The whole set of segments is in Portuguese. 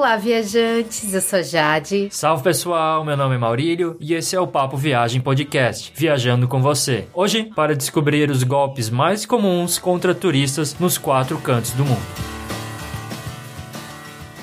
Olá, viajantes, eu sou Jade. Salve pessoal, meu nome é Maurílio e esse é o Papo Viagem Podcast, viajando com você. Hoje, para descobrir os golpes mais comuns contra turistas nos quatro cantos do mundo.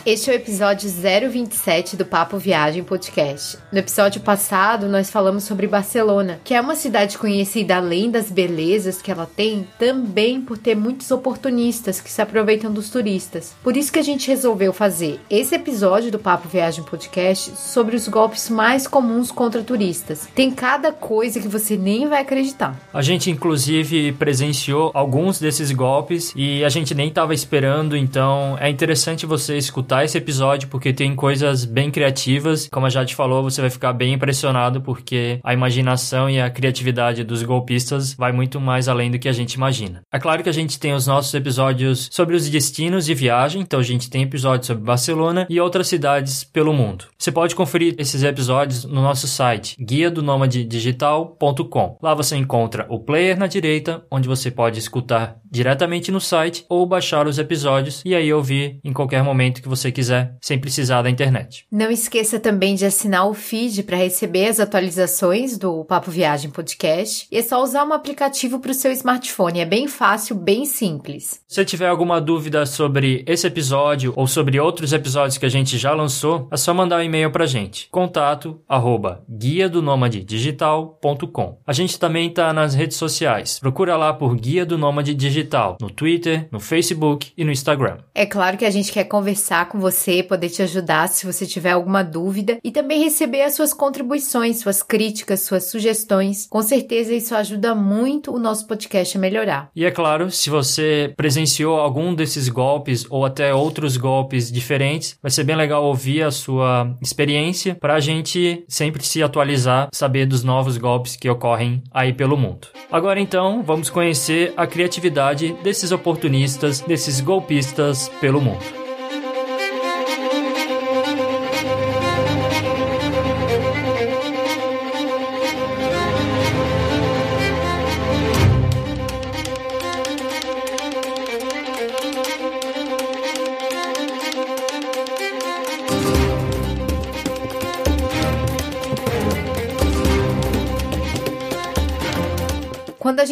Este é o episódio 027 do Papo Viagem Podcast. No episódio passado, nós falamos sobre Barcelona, que é uma cidade conhecida além das belezas que ela tem, também por ter muitos oportunistas que se aproveitam dos turistas. Por isso que a gente resolveu fazer esse episódio do Papo Viagem Podcast sobre os golpes mais comuns contra turistas. Tem cada coisa que você nem vai acreditar. A gente inclusive presenciou alguns desses golpes e a gente nem estava esperando, então é interessante você escutar escutar esse episódio porque tem coisas bem criativas. Como a Jade falou, você vai ficar bem impressionado porque a imaginação e a criatividade dos golpistas vai muito mais além do que a gente imagina. É claro que a gente tem os nossos episódios sobre os destinos de viagem, então a gente tem episódios sobre Barcelona e outras cidades pelo mundo. Você pode conferir esses episódios no nosso site guia do digital.com. Lá você encontra o player na direita, onde você pode escutar diretamente no site ou baixar os episódios e aí ouvir em qualquer momento que você quiser, sem precisar da internet. Não esqueça também de assinar o feed para receber as atualizações do Papo Viagem Podcast. E é só usar um aplicativo para o seu smartphone. É bem fácil, bem simples. Se tiver alguma dúvida sobre esse episódio ou sobre outros episódios que a gente já lançou, é só mandar um e-mail para a gente. Contato arroba guia do digital.com. A gente também está nas redes sociais. Procura lá por Guia do Nômade Digital digital, no Twitter, no Facebook e no Instagram. É claro que a gente quer conversar com você, poder te ajudar se você tiver alguma dúvida e também receber as suas contribuições, suas críticas, suas sugestões. Com certeza isso ajuda muito o nosso podcast a melhorar. E é claro, se você presenciou algum desses golpes ou até outros golpes diferentes, vai ser bem legal ouvir a sua experiência para a gente sempre se atualizar, saber dos novos golpes que ocorrem aí pelo mundo. Agora então, vamos conhecer a criatividade desses oportunistas, desses golpistas pelo mundo.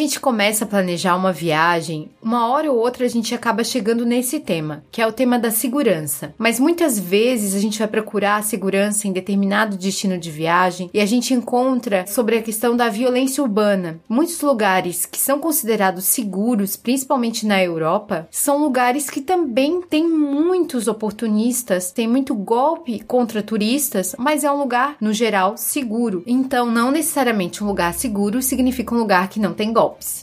Gente começa a planejar uma viagem, uma hora ou outra a gente acaba chegando nesse tema, que é o tema da segurança. Mas muitas vezes a gente vai procurar a segurança em determinado destino de viagem e a gente encontra sobre a questão da violência urbana. Muitos lugares que são considerados seguros, principalmente na Europa, são lugares que também têm muitos oportunistas, tem muito golpe contra turistas, mas é um lugar, no geral, seguro. Então, não necessariamente um lugar seguro significa um lugar que não tem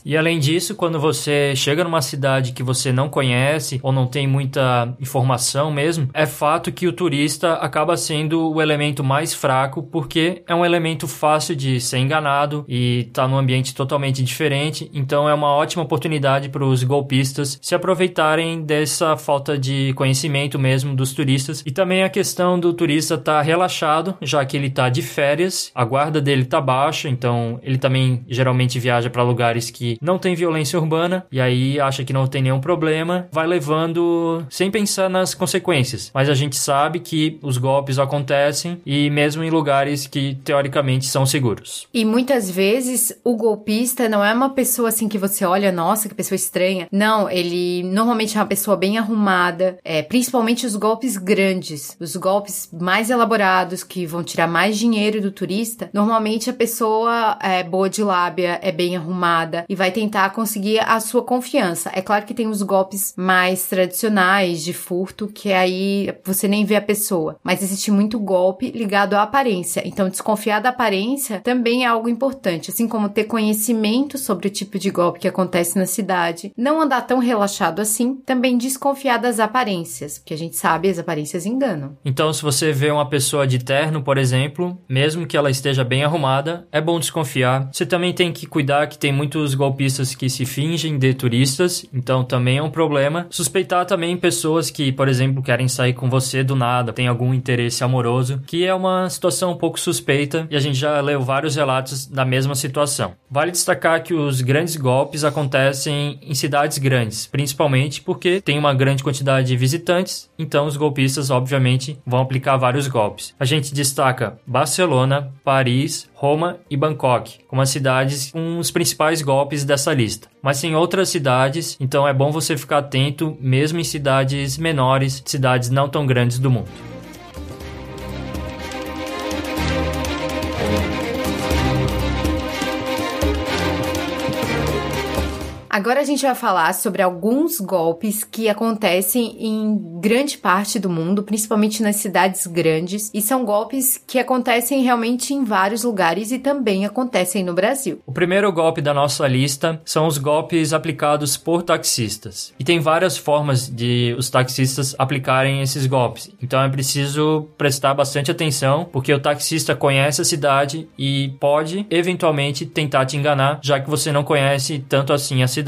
E além disso, quando você chega numa cidade que você não conhece ou não tem muita informação mesmo, é fato que o turista acaba sendo o elemento mais fraco porque é um elemento fácil de ser enganado e tá num ambiente totalmente diferente, então é uma ótima oportunidade para os golpistas se aproveitarem dessa falta de conhecimento mesmo dos turistas. E também a questão do turista estar tá relaxado, já que ele está de férias, a guarda dele tá baixa, então ele também geralmente viaja para lugares que não tem violência urbana e aí acha que não tem nenhum problema, vai levando sem pensar nas consequências. Mas a gente sabe que os golpes acontecem e mesmo em lugares que teoricamente são seguros. E muitas vezes o golpista não é uma pessoa assim que você olha, nossa, que pessoa estranha. Não, ele normalmente é uma pessoa bem arrumada, é, principalmente os golpes grandes, os golpes mais elaborados que vão tirar mais dinheiro do turista. Normalmente a pessoa é boa de lábia, é bem arrumada e vai tentar conseguir a sua confiança. É claro que tem os golpes mais tradicionais de furto, que aí você nem vê a pessoa, mas existe muito golpe ligado à aparência. Então, desconfiar da aparência também é algo importante, assim como ter conhecimento sobre o tipo de golpe que acontece na cidade. Não andar tão relaxado assim, também desconfiar das aparências, porque a gente sabe as aparências enganam. Então, se você vê uma pessoa de terno, por exemplo, mesmo que ela esteja bem arrumada, é bom desconfiar. Você também tem que cuidar que tem muitos golpistas que se fingem de turistas então também é um problema. Suspeitar também pessoas que, por exemplo, querem sair com você do nada, tem algum interesse amoroso, que é uma situação um pouco suspeita e a gente já leu vários relatos da mesma situação. Vale destacar que os grandes golpes acontecem em cidades grandes, principalmente porque tem uma grande quantidade de visitantes, então os golpistas, obviamente, vão aplicar vários golpes. A gente destaca Barcelona, Paris, Roma e Bangkok, como as cidades com os principais golpes dessa lista. Mas tem outras cidades, então é bom você ficar atento, mesmo em cidades menores, cidades não tão grandes do mundo. Agora a gente vai falar sobre alguns golpes que acontecem em grande parte do mundo, principalmente nas cidades grandes, e são golpes que acontecem realmente em vários lugares e também acontecem no Brasil. O primeiro golpe da nossa lista são os golpes aplicados por taxistas. E tem várias formas de os taxistas aplicarem esses golpes. Então é preciso prestar bastante atenção, porque o taxista conhece a cidade e pode eventualmente tentar te enganar, já que você não conhece tanto assim a cidade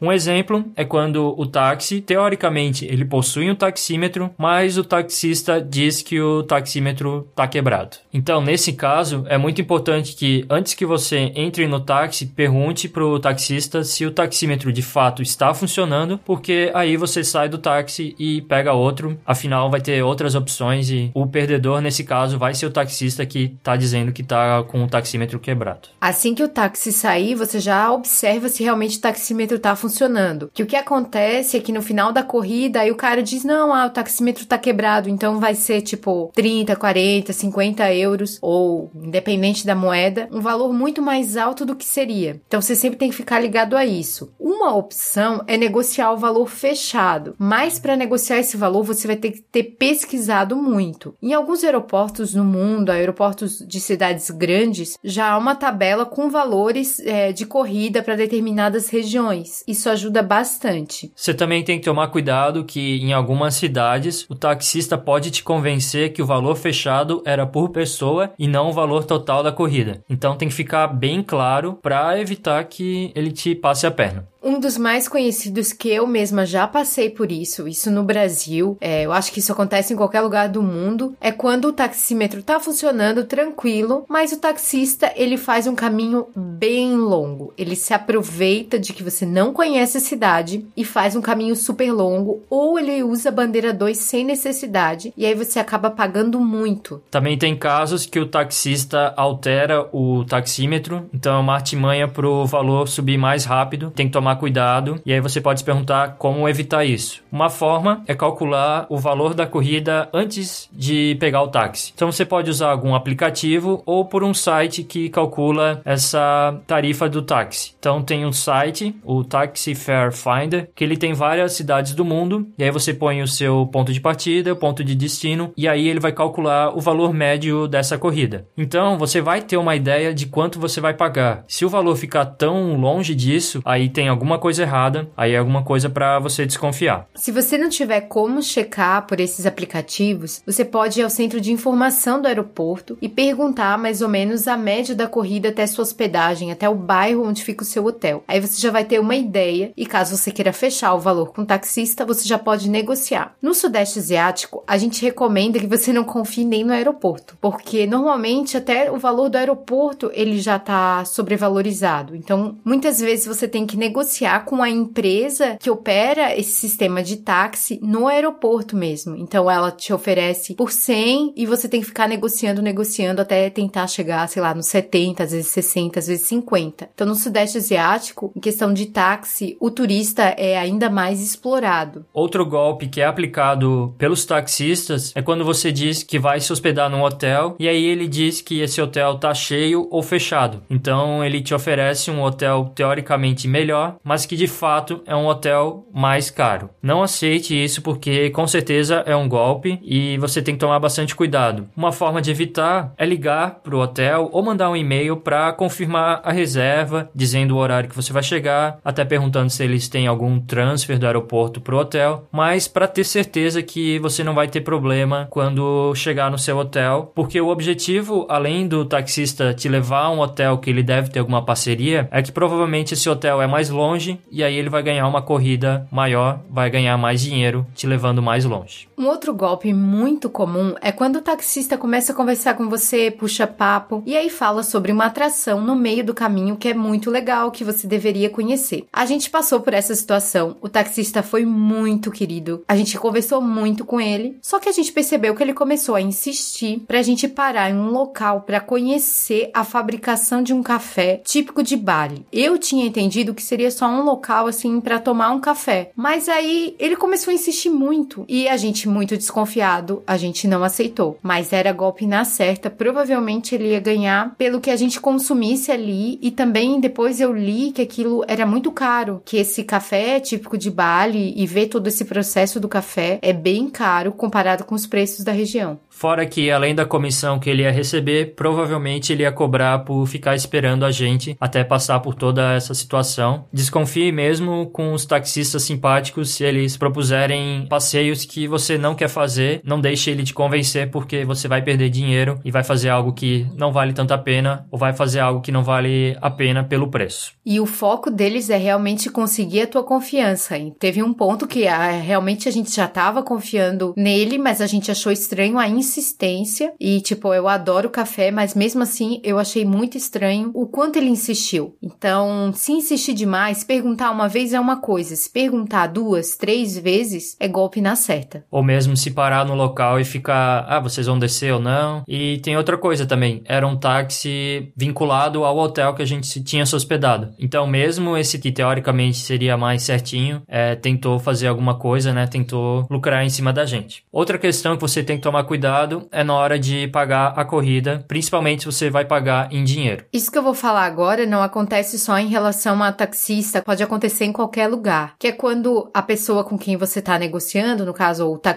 Um exemplo é quando o táxi, teoricamente, ele possui um taxímetro, mas o taxista diz que o taxímetro está quebrado. Então, nesse caso, é muito importante que antes que você entre no táxi, pergunte para o taxista se o taxímetro de fato está funcionando, porque aí você sai do táxi e pega outro. Afinal, vai ter outras opções e o perdedor nesse caso vai ser o taxista que está dizendo que está com o taxímetro quebrado. Assim que o táxi sair, você já observa se realmente o taxímetro taxímetro tá funcionando. Que o que acontece é que no final da corrida, aí o cara diz: não, ah, o taxímetro tá quebrado, então vai ser tipo 30, 40, 50 euros, ou independente da moeda, um valor muito mais alto do que seria. Então você sempre tem que ficar ligado a isso. Uma opção é negociar o valor fechado, mas para negociar esse valor você vai ter que ter pesquisado muito. Em alguns aeroportos no mundo, aeroportos de cidades grandes, já há uma tabela com valores é, de corrida para determinadas regiões isso ajuda bastante. Você também tem que tomar cuidado que em algumas cidades o taxista pode te convencer que o valor fechado era por pessoa e não o valor total da corrida. Então tem que ficar bem claro para evitar que ele te passe a perna. Um dos mais conhecidos que eu mesma já passei por isso, isso no Brasil, é, eu acho que isso acontece em qualquer lugar do mundo, é quando o taxímetro tá funcionando tranquilo, mas o taxista ele faz um caminho bem longo. Ele se aproveita de que você não conhece a cidade e faz um caminho super longo, ou ele usa a bandeira 2 sem necessidade, e aí você acaba pagando muito. Também tem casos que o taxista altera o taxímetro, então é uma artimanha pro valor subir mais rápido, tem que tomar tomar cuidado e aí você pode se perguntar como evitar isso. Uma forma é calcular o valor da corrida antes de pegar o táxi. Então você pode usar algum aplicativo ou por um site que calcula essa tarifa do táxi. Então tem um site, o Taxi Fare Finder, que ele tem várias cidades do mundo e aí você põe o seu ponto de partida, o ponto de destino e aí ele vai calcular o valor médio dessa corrida. Então você vai ter uma ideia de quanto você vai pagar. Se o valor ficar tão longe disso, aí tem algum alguma coisa errada, aí é alguma coisa para você desconfiar. Se você não tiver como checar por esses aplicativos, você pode ir ao centro de informação do aeroporto e perguntar mais ou menos a média da corrida até sua hospedagem, até o bairro onde fica o seu hotel. Aí você já vai ter uma ideia e caso você queira fechar o valor com o taxista, você já pode negociar. No Sudeste Asiático, a gente recomenda que você não confie nem no aeroporto, porque normalmente até o valor do aeroporto ele já está sobrevalorizado. Então, muitas vezes você tem que negociar negociar com a empresa que opera esse sistema de táxi no aeroporto mesmo. Então ela te oferece por 100 e você tem que ficar negociando, negociando até tentar chegar, sei lá, nos 70, às vezes 60, às vezes 50. Então no Sudeste Asiático, em questão de táxi, o turista é ainda mais explorado. Outro golpe que é aplicado pelos taxistas é quando você diz que vai se hospedar num hotel e aí ele diz que esse hotel tá cheio ou fechado. Então ele te oferece um hotel teoricamente melhor, mas que de fato é um hotel mais caro. Não aceite isso porque com certeza é um golpe e você tem que tomar bastante cuidado. Uma forma de evitar é ligar para o hotel ou mandar um e-mail para confirmar a reserva, dizendo o horário que você vai chegar, até perguntando se eles têm algum transfer do aeroporto para o hotel, mas para ter certeza que você não vai ter problema quando chegar no seu hotel, porque o objetivo, além do taxista te levar a um hotel que ele deve ter alguma parceria, é que provavelmente esse hotel é mais longe longe e aí ele vai ganhar uma corrida maior, vai ganhar mais dinheiro, te levando mais longe. Um outro golpe muito comum é quando o taxista começa a conversar com você, puxa papo e aí fala sobre uma atração no meio do caminho que é muito legal, que você deveria conhecer. A gente passou por essa situação, o taxista foi muito querido, a gente conversou muito com ele, só que a gente percebeu que ele começou a insistir pra gente parar em um local para conhecer a fabricação de um café típico de Bali. Eu tinha entendido que seria só um local assim para tomar um café, mas aí ele começou a insistir muito e a gente muito desconfiado, a gente não aceitou. Mas era golpe na certa, provavelmente ele ia ganhar pelo que a gente consumisse ali e também depois eu li que aquilo era muito caro, que esse café é típico de Bali e ver todo esse processo do café é bem caro comparado com os preços da região. Fora que, além da comissão que ele ia receber, provavelmente ele ia cobrar por ficar esperando a gente até passar por toda essa situação. Desconfie mesmo com os taxistas simpáticos se eles propuserem passeios que você não quer fazer. Não deixe ele te convencer porque você vai perder dinheiro e vai fazer algo que não vale tanta pena ou vai fazer algo que não vale a pena pelo preço. E o foco deles é realmente conseguir a tua confiança. E teve um ponto que ah, realmente a gente já estava confiando nele, mas a gente achou estranho a insistência. E, tipo, eu adoro café, mas mesmo assim eu achei muito estranho o quanto ele insistiu. Então, se insistir demais, perguntar uma vez é uma coisa, se perguntar duas, três vezes, é golpe na certa. Ou mesmo se parar no local e ficar, ah, vocês vão descer ou não. E tem outra coisa também, era um táxi vinculado ao hotel que a gente tinha se hospedado. Então, mesmo esse que teoricamente seria mais certinho, é, tentou fazer alguma coisa, né? Tentou lucrar em cima da gente. Outra questão que você tem que tomar cuidado é na hora de pagar a corrida, principalmente se você vai pagar em dinheiro. Isso que eu vou falar agora não acontece só em relação a taxista, pode acontecer em qualquer lugar. Que é quando a pessoa com quem você está negociando, no caso o taxista,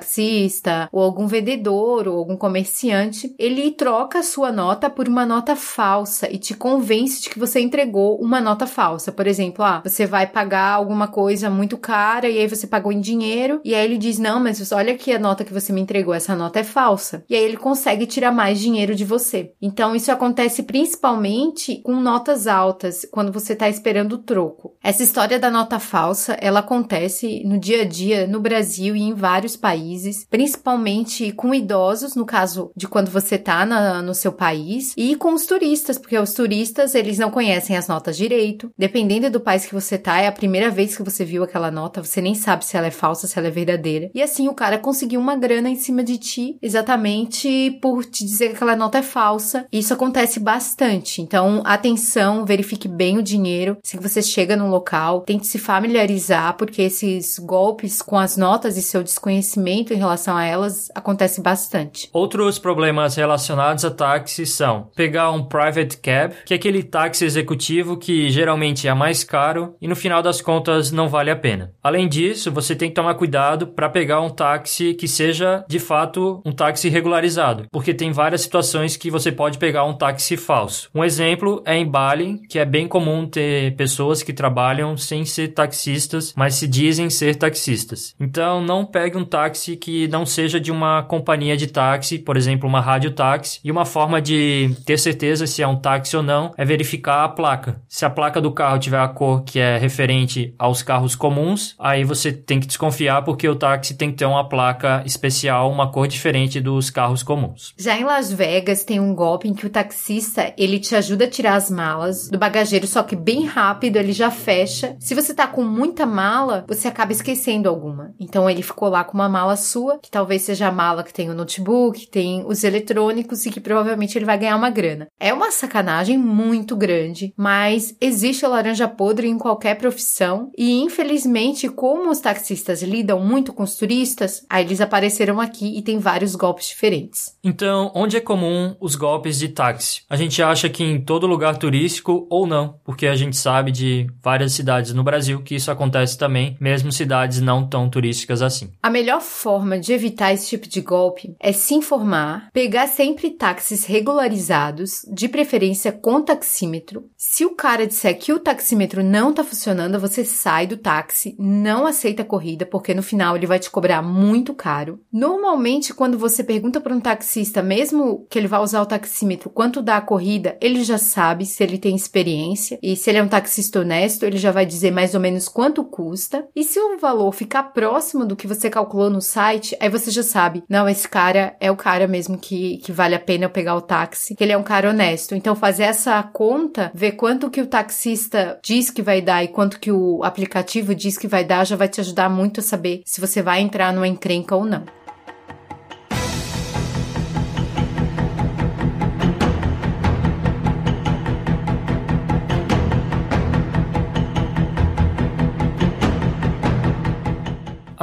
ou algum vendedor, ou algum comerciante, ele troca a sua nota por uma nota falsa e te convence de que você entregou uma nota falsa. Por exemplo, ah, você vai pagar alguma coisa muito cara e aí você pagou em dinheiro e aí ele diz: "Não, mas olha aqui a nota que você me entregou, essa nota é falsa". E aí ele consegue tirar mais dinheiro de você. Então isso acontece principalmente com notas altas, quando você está esperando o troco. Essa história da nota falsa, ela acontece no dia a dia no Brasil e em vários países, principalmente com idosos, no caso de quando você está no seu país, e com os turistas, porque os turistas, eles não conhecem as notas direito. Dependendo do país que você tá, é a primeira vez que você viu aquela nota, você nem sabe se ela é falsa, se ela é verdadeira. E assim o cara conseguiu uma grana em cima de ti, exatamente por te dizer que aquela nota é falsa. Isso acontece bastante. Então, atenção, verifique bem o dinheiro. Se você chega num local, tente se familiarizar, porque esses golpes com as notas e seu desconhecimento em relação a elas acontece bastante. Outros problemas relacionados a táxi são pegar um private cab, que é aquele táxi executivo que geralmente é mais caro e no final das contas não vale a pena. Além disso, você tem que tomar cuidado para pegar um táxi que seja de fato um táxi regularizado, porque tem várias situações que você pode pegar um táxi falso. Um exemplo é em Bali, que é bem comum ter pessoas que trabalham sem ser taxistas, mas se dizem ser taxistas. Então, não pegue um táxi que não seja de uma companhia de táxi, por exemplo, uma rádio táxi. E uma forma de ter certeza se é um táxi ou não é verificar a placa. Se a placa do carro tiver a cor que é referente aos carros comuns, aí você tem que desconfiar porque o táxi tem que ter uma placa especial, uma cor diferente dos carros comuns. Já em Las Vegas tem um golpe em que o taxista ele te ajuda a tirar as malas do bagageiro, só que bem rápido ele já fecha. Se você tá com muita mala, você acaba esquecendo alguma. Então ele ficou lá com uma mala sua, que talvez seja a mala que tem o notebook, tem os eletrônicos e que provavelmente ele vai ganhar uma grana. É uma sacanagem muito grande, mas existe a laranja podre em qualquer profissão e infelizmente, como os taxistas lidam muito com os turistas, aí eles apareceram aqui e tem vários golpes diferentes. Então, onde é comum os golpes de táxi? A gente acha que em todo lugar turístico ou não, porque a gente sabe de várias cidades no Brasil que isso acontece também, mesmo cidades não tão turísticas assim. A melhor forma de evitar esse tipo de golpe é se informar, pegar sempre táxis regularizados, de preferência com taxímetro. Se o cara disser que o taxímetro não tá funcionando, você sai do táxi, não aceita a corrida, porque no final ele vai te cobrar muito caro. Normalmente, quando você pergunta para um taxista, mesmo que ele vá usar o taxímetro, quanto dá a corrida, ele já sabe se ele tem experiência e se ele é um taxista honesto, ele já vai dizer mais ou menos quanto custa. E se o valor ficar próximo do que você calculou no site, aí você já sabe, não, esse cara é o cara mesmo que, que vale a pena eu pegar o táxi, que ele é um cara honesto. Então fazer essa conta, ver quanto que o taxista diz que vai dar e quanto que o aplicativo diz que vai dar, já vai te ajudar muito a saber se você vai entrar numa encrenca ou não.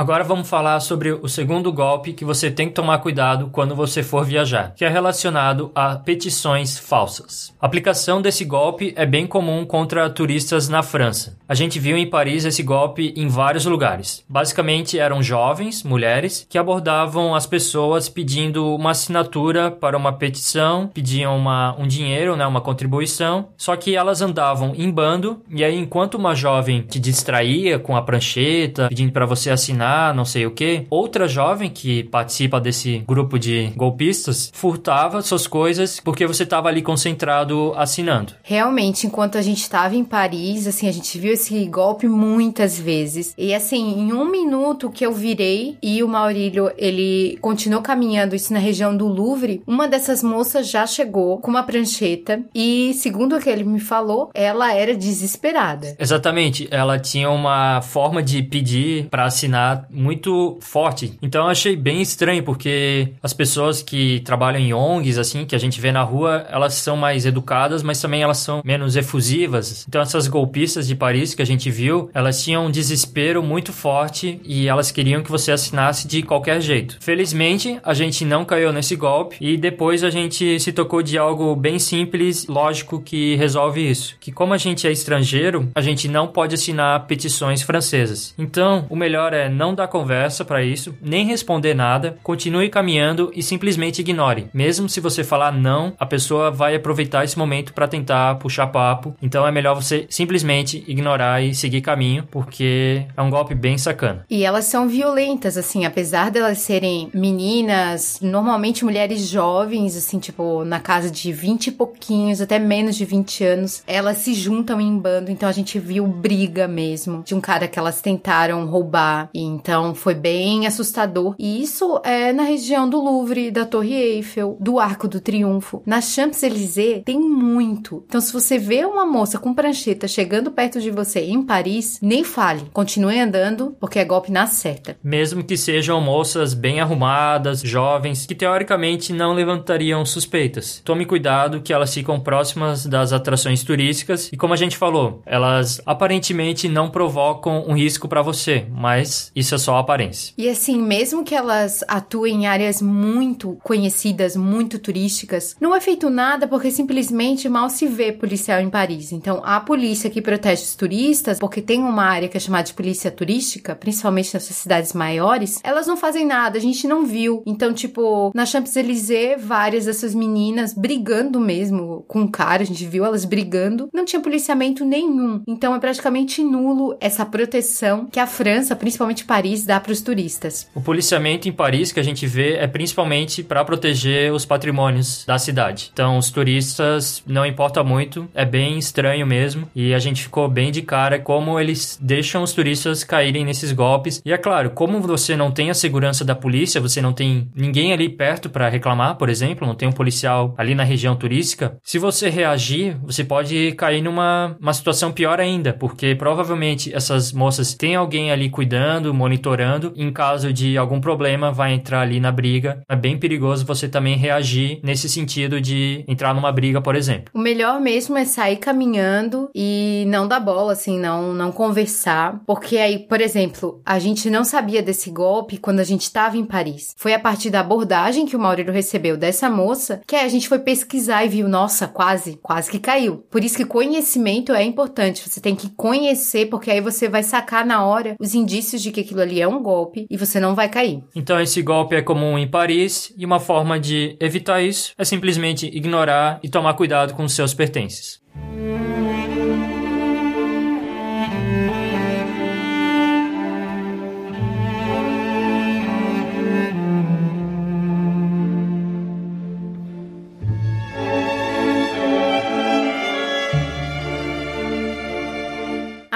Agora vamos falar sobre o segundo golpe que você tem que tomar cuidado quando você for viajar, que é relacionado a petições falsas. A aplicação desse golpe é bem comum contra turistas na França. A gente viu em Paris esse golpe em vários lugares. Basicamente eram jovens, mulheres, que abordavam as pessoas pedindo uma assinatura para uma petição, pediam uma, um dinheiro, né, uma contribuição, só que elas andavam em bando e aí enquanto uma jovem te distraía com a prancheta, pedindo para você assinar não sei o que. Outra jovem que participa desse grupo de golpistas furtava suas coisas porque você estava ali concentrado assinando. Realmente, enquanto a gente estava em Paris, assim, a gente viu esse golpe muitas vezes. E assim, em um minuto que eu virei e o Maurílio, ele continuou caminhando isso na região do Louvre, uma dessas moças já chegou com uma prancheta e, segundo o que ele me falou, ela era desesperada. Exatamente, ela tinha uma forma de pedir para assinar muito forte. Então eu achei bem estranho, porque as pessoas que trabalham em ONGs, assim, que a gente vê na rua, elas são mais educadas, mas também elas são menos efusivas. Então essas golpistas de Paris que a gente viu, elas tinham um desespero muito forte e elas queriam que você assinasse de qualquer jeito. Felizmente, a gente não caiu nesse golpe e depois a gente se tocou de algo bem simples, lógico, que resolve isso. Que como a gente é estrangeiro, a gente não pode assinar petições francesas. Então, o melhor é não dar conversa para isso, nem responder nada, continue caminhando e simplesmente ignore. Mesmo se você falar não, a pessoa vai aproveitar esse momento para tentar puxar papo. Então é melhor você simplesmente ignorar e seguir caminho, porque é um golpe bem sacana. E elas são violentas, assim, apesar delas serem meninas, normalmente mulheres jovens, assim, tipo, na casa de 20 e pouquinhos, até menos de 20 anos, elas se juntam em bando. Então a gente viu briga mesmo de um cara que elas tentaram roubar e então foi bem assustador. E isso é na região do Louvre, da Torre Eiffel, do Arco do Triunfo. Na Champs-Élysées tem muito. Então se você vê uma moça com prancheta chegando perto de você em Paris, nem fale. Continue andando, porque é golpe na certa. Mesmo que sejam moças bem arrumadas, jovens, que teoricamente não levantariam suspeitas. Tome cuidado que elas ficam próximas das atrações turísticas e como a gente falou, elas aparentemente não provocam um risco para você, mas isso é só aparência. E assim, mesmo que elas atuem em áreas muito conhecidas, muito turísticas, não é feito nada porque simplesmente mal se vê policial em Paris. Então, a polícia que protege os turistas, porque tem uma área que é chamada de polícia turística, principalmente nessas cidades maiores, elas não fazem nada, a gente não viu. Então, tipo, na Champs-Élysées, várias dessas meninas brigando mesmo com o cara, a gente viu elas brigando, não tinha policiamento nenhum. Então, é praticamente nulo essa proteção que a França, principalmente Paris dá para os turistas. O policiamento em Paris que a gente vê é principalmente para proteger os patrimônios da cidade. Então, os turistas não importa muito, é bem estranho mesmo, e a gente ficou bem de cara como eles deixam os turistas caírem nesses golpes. E é claro, como você não tem a segurança da polícia, você não tem ninguém ali perto para reclamar, por exemplo, não tem um policial ali na região turística, se você reagir, você pode cair numa uma situação pior ainda, porque provavelmente essas moças têm alguém ali cuidando, monitorando. Em caso de algum problema, vai entrar ali na briga. É bem perigoso você também reagir nesse sentido de entrar numa briga, por exemplo. O melhor mesmo é sair caminhando e não dar bola, assim, não, não conversar. Porque aí, por exemplo, a gente não sabia desse golpe quando a gente estava em Paris. Foi a partir da abordagem que o Maurílio recebeu dessa moça que a gente foi pesquisar e viu, nossa, quase, quase que caiu. Por isso que conhecimento é importante. Você tem que conhecer, porque aí você vai sacar na hora os indícios de que aquilo ali é um golpe e você não vai cair. Então esse golpe é comum em Paris e uma forma de evitar isso é simplesmente ignorar e tomar cuidado com seus pertences. A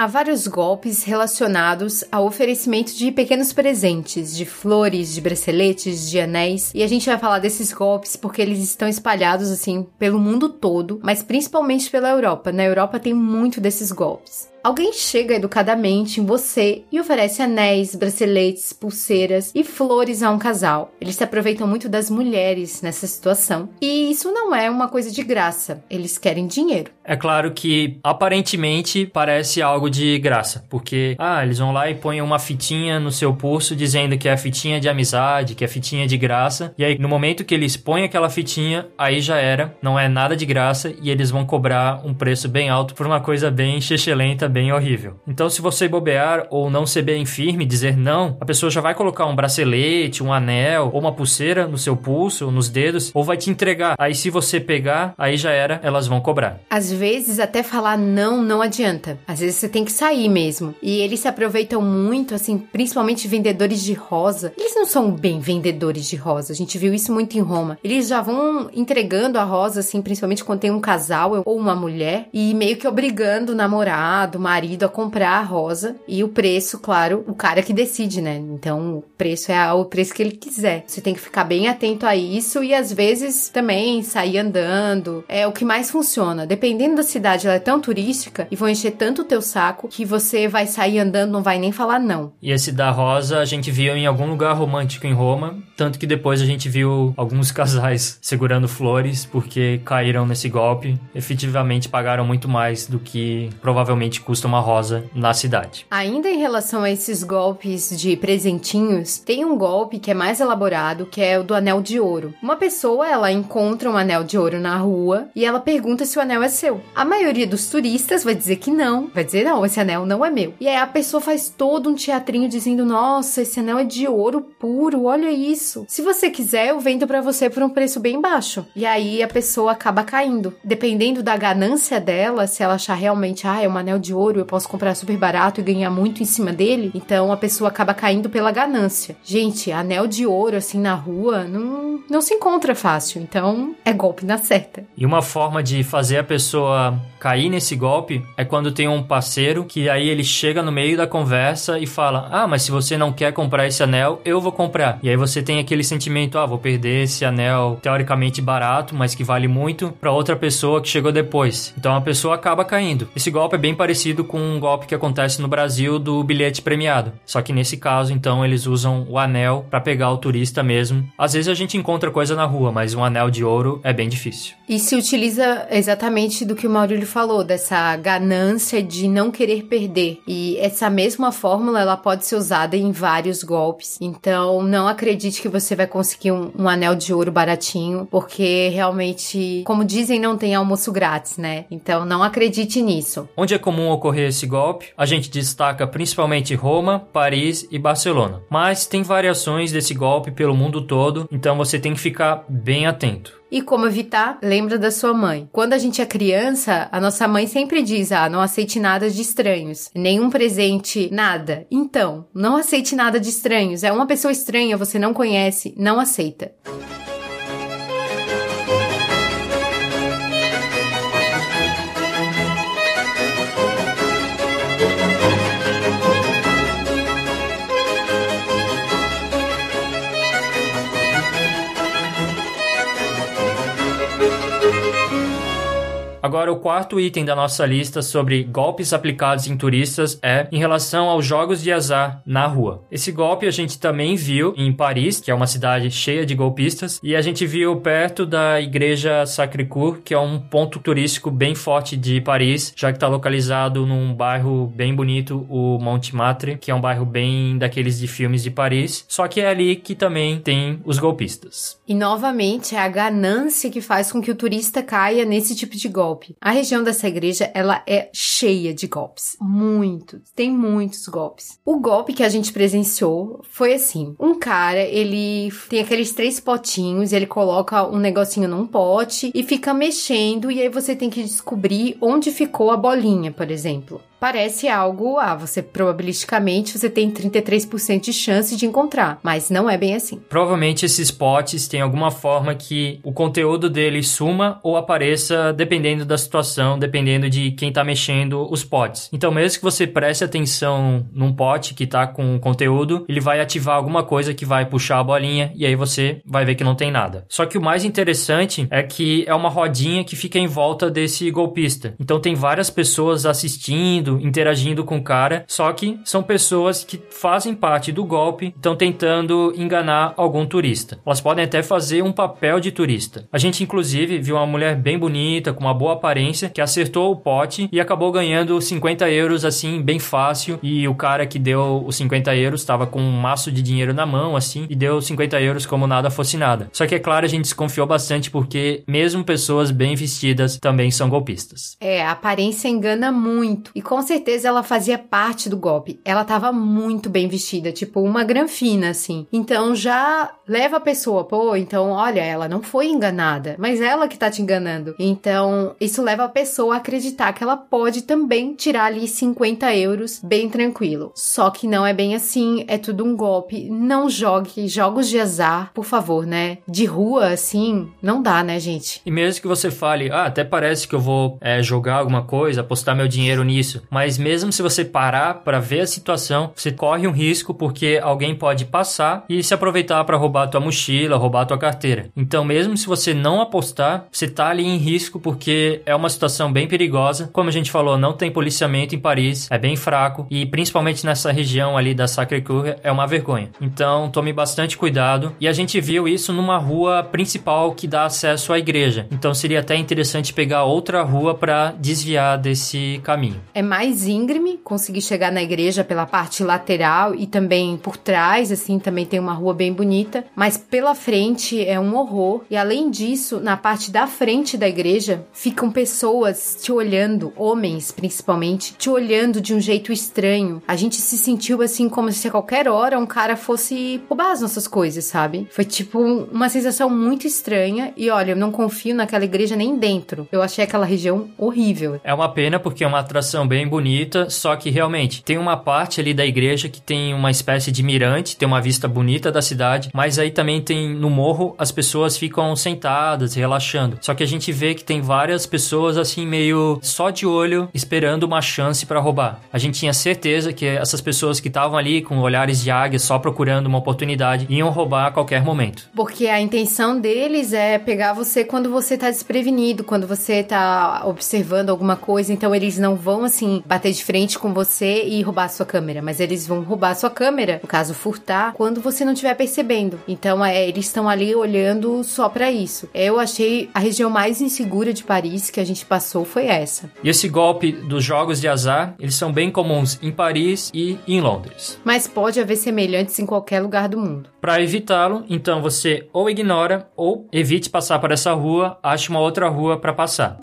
Há vários golpes relacionados ao oferecimento de pequenos presentes, de flores, de braceletes, de anéis, e a gente vai falar desses golpes porque eles estão espalhados assim pelo mundo todo, mas principalmente pela Europa. Na Europa tem muito desses golpes. Alguém chega educadamente em você e oferece anéis, braceletes, pulseiras e flores a um casal. Eles se aproveitam muito das mulheres nessa situação. E isso não é uma coisa de graça. Eles querem dinheiro. É claro que aparentemente parece algo de graça, porque ah, eles vão lá e põem uma fitinha no seu pulso dizendo que é a fitinha de amizade, que é a fitinha de graça. E aí no momento que eles põem aquela fitinha, aí já era, não é nada de graça e eles vão cobrar um preço bem alto por uma coisa bem chechelenta, bem horrível. Então, se você bobear ou não ser bem firme, dizer não, a pessoa já vai colocar um bracelete, um anel ou uma pulseira no seu pulso, nos dedos, ou vai te entregar. Aí, se você pegar, aí já era, elas vão cobrar. Às vezes, até falar não não adianta. Às vezes, você tem que sair mesmo. E eles se aproveitam muito, assim, principalmente vendedores de rosa. Eles não são bem vendedores de rosa. A gente viu isso muito em Roma. Eles já vão entregando a rosa, assim, principalmente quando tem um casal ou uma mulher, e meio que obrigando o namorado, marido a comprar a rosa e o preço, claro, o cara que decide, né? Então o preço é o preço que ele quiser. Você tem que ficar bem atento a isso e às vezes também sair andando. É o que mais funciona. Dependendo da cidade, ela é tão turística e vão encher tanto o teu saco que você vai sair andando, não vai nem falar não. E esse da rosa a gente viu em algum lugar romântico em Roma, tanto que depois a gente viu alguns casais segurando flores porque caíram nesse golpe. Efetivamente pagaram muito mais do que provavelmente custa uma rosa na cidade. Ainda em relação a esses golpes de presentinhos, tem um golpe que é mais elaborado, que é o do anel de ouro. Uma pessoa, ela encontra um anel de ouro na rua e ela pergunta se o anel é seu. A maioria dos turistas vai dizer que não, vai dizer não, esse anel não é meu. E aí a pessoa faz todo um teatrinho dizendo: "Nossa, esse anel é de ouro puro, olha isso. Se você quiser, eu vendo para você por um preço bem baixo". E aí a pessoa acaba caindo. Dependendo da ganância dela, se ela achar realmente, ah, é um anel de ouro eu posso comprar super barato e ganhar muito em cima dele. Então a pessoa acaba caindo pela ganância. Gente, anel de ouro assim na rua não, não se encontra fácil. Então é golpe na certa. E uma forma de fazer a pessoa cair nesse golpe é quando tem um parceiro que aí ele chega no meio da conversa e fala: Ah, mas se você não quer comprar esse anel, eu vou comprar. E aí você tem aquele sentimento: Ah, vou perder esse anel teoricamente barato, mas que vale muito, para outra pessoa que chegou depois. Então a pessoa acaba caindo. Esse golpe é bem parecido com um golpe que acontece no Brasil do bilhete premiado. Só que nesse caso, então, eles usam o anel para pegar o turista mesmo. Às vezes a gente encontra coisa na rua, mas um anel de ouro é bem difícil. E se utiliza exatamente do que o Maurílio falou, dessa ganância de não querer perder. E essa mesma fórmula ela pode ser usada em vários golpes. Então não acredite que você vai conseguir um, um anel de ouro baratinho, porque realmente, como dizem, não tem almoço grátis, né? Então não acredite nisso. Onde é comum ocorrer esse golpe, a gente destaca principalmente Roma, Paris e Barcelona. Mas tem variações desse golpe pelo mundo todo, então você tem que ficar bem atento. E como evitar? Lembra da sua mãe. Quando a gente é criança, a nossa mãe sempre diz: ah, não aceite nada de estranhos. Nenhum presente, nada. Então, não aceite nada de estranhos. É uma pessoa estranha, você não conhece, não aceita. Agora, o quarto item da nossa lista sobre golpes aplicados em turistas é em relação aos jogos de azar na rua. Esse golpe a gente também viu em Paris, que é uma cidade cheia de golpistas, e a gente viu perto da igreja Sacré-Cœur, que é um ponto turístico bem forte de Paris, já que está localizado num bairro bem bonito, o Montmartre, que é um bairro bem daqueles de filmes de Paris, só que é ali que também tem os golpistas. E novamente é a ganância que faz com que o turista caia nesse tipo de golpe. A região dessa igreja, ela é cheia de golpes. Muitos. Tem muitos golpes. O golpe que a gente presenciou foi assim. Um cara, ele tem aqueles três potinhos, ele coloca um negocinho num pote e fica mexendo e aí você tem que descobrir onde ficou a bolinha, por exemplo. Parece algo, ah, você probabilisticamente você tem 33% de chance de encontrar, mas não é bem assim. Provavelmente esses potes têm alguma forma que o conteúdo dele suma ou apareça dependendo da situação, dependendo de quem tá mexendo os potes. Então, mesmo que você preste atenção num pote que tá com conteúdo, ele vai ativar alguma coisa que vai puxar a bolinha e aí você vai ver que não tem nada. Só que o mais interessante é que é uma rodinha que fica em volta desse golpista. Então tem várias pessoas assistindo, interagindo com o cara, só que são pessoas que fazem parte do golpe, estão tentando enganar algum turista. Elas podem até fazer um papel de turista. A gente inclusive viu uma mulher bem bonita, com uma boa aparência, que acertou o pote e acabou ganhando 50 euros assim, bem fácil. E o cara que deu os 50 euros estava com um maço de dinheiro na mão, assim, e deu 50 euros como nada fosse nada. Só que é claro, a gente desconfiou bastante porque mesmo pessoas bem vestidas também são golpistas. É, a aparência engana muito. E com certeza ela fazia parte do golpe. Ela tava muito bem vestida, tipo uma granfina, assim. Então já leva a pessoa, pô, então olha, ela não foi enganada, mas ela que tá te enganando. Então isso leva a pessoa a acreditar que ela pode também tirar ali 50 euros bem tranquilo. Só que não é bem assim, é tudo um golpe. Não jogue jogos de azar, por favor, né? De rua, assim, não dá, né, gente? E mesmo que você fale, ah, até parece que eu vou é, jogar alguma coisa, apostar meu dinheiro nisso, mas mesmo se você parar para ver a situação, você corre um risco porque alguém pode passar e se aproveitar para roubar tua mochila, roubar tua carteira. Então, mesmo se você não apostar, você tá ali em risco porque é uma situação bem perigosa. Como a gente falou, não tem policiamento em Paris, é bem fraco e principalmente nessa região ali da Sacré-Cœur é uma vergonha. Então, tome bastante cuidado. E a gente viu isso numa rua principal que dá acesso à igreja. Então, seria até interessante pegar outra rua para desviar desse caminho. É mais íngreme, conseguir chegar na igreja pela parte lateral e também por trás, assim, também tem uma rua bem bonita, mas pela frente é um horror. E além disso, na parte da frente da igreja ficam pessoas te olhando, homens principalmente, te olhando de um jeito estranho. A gente se sentiu assim como se a qualquer hora um cara fosse roubar as nossas coisas, sabe? Foi tipo uma sensação muito estranha e olha, eu não confio naquela igreja nem dentro. Eu achei aquela região horrível. É uma pena porque é uma atração bem bonita, só que realmente tem uma parte ali da igreja que tem uma espécie de mirante, tem uma vista bonita da cidade, mas aí também tem no morro as pessoas ficam sentadas, relaxando. Só que a gente vê que tem várias pessoas assim meio só de olho esperando uma chance para roubar. A gente tinha certeza que essas pessoas que estavam ali com olhares de águia só procurando uma oportunidade iam roubar a qualquer momento. Porque a intenção deles é pegar você quando você tá desprevenido, quando você tá observando alguma coisa, então eles não vão assim bater de frente com você e roubar a sua câmera, mas eles vão roubar a sua câmera, no caso furtar, quando você não estiver percebendo. Então é, eles estão ali olhando só para isso. Eu achei a região mais insegura de Paris que a gente passou foi essa. E esse golpe dos jogos de azar, eles são bem comuns em Paris e em Londres. Mas pode haver semelhantes em qualquer lugar do mundo. Para evitá-lo, então você ou ignora ou evite passar por essa rua, ache uma outra rua para passar.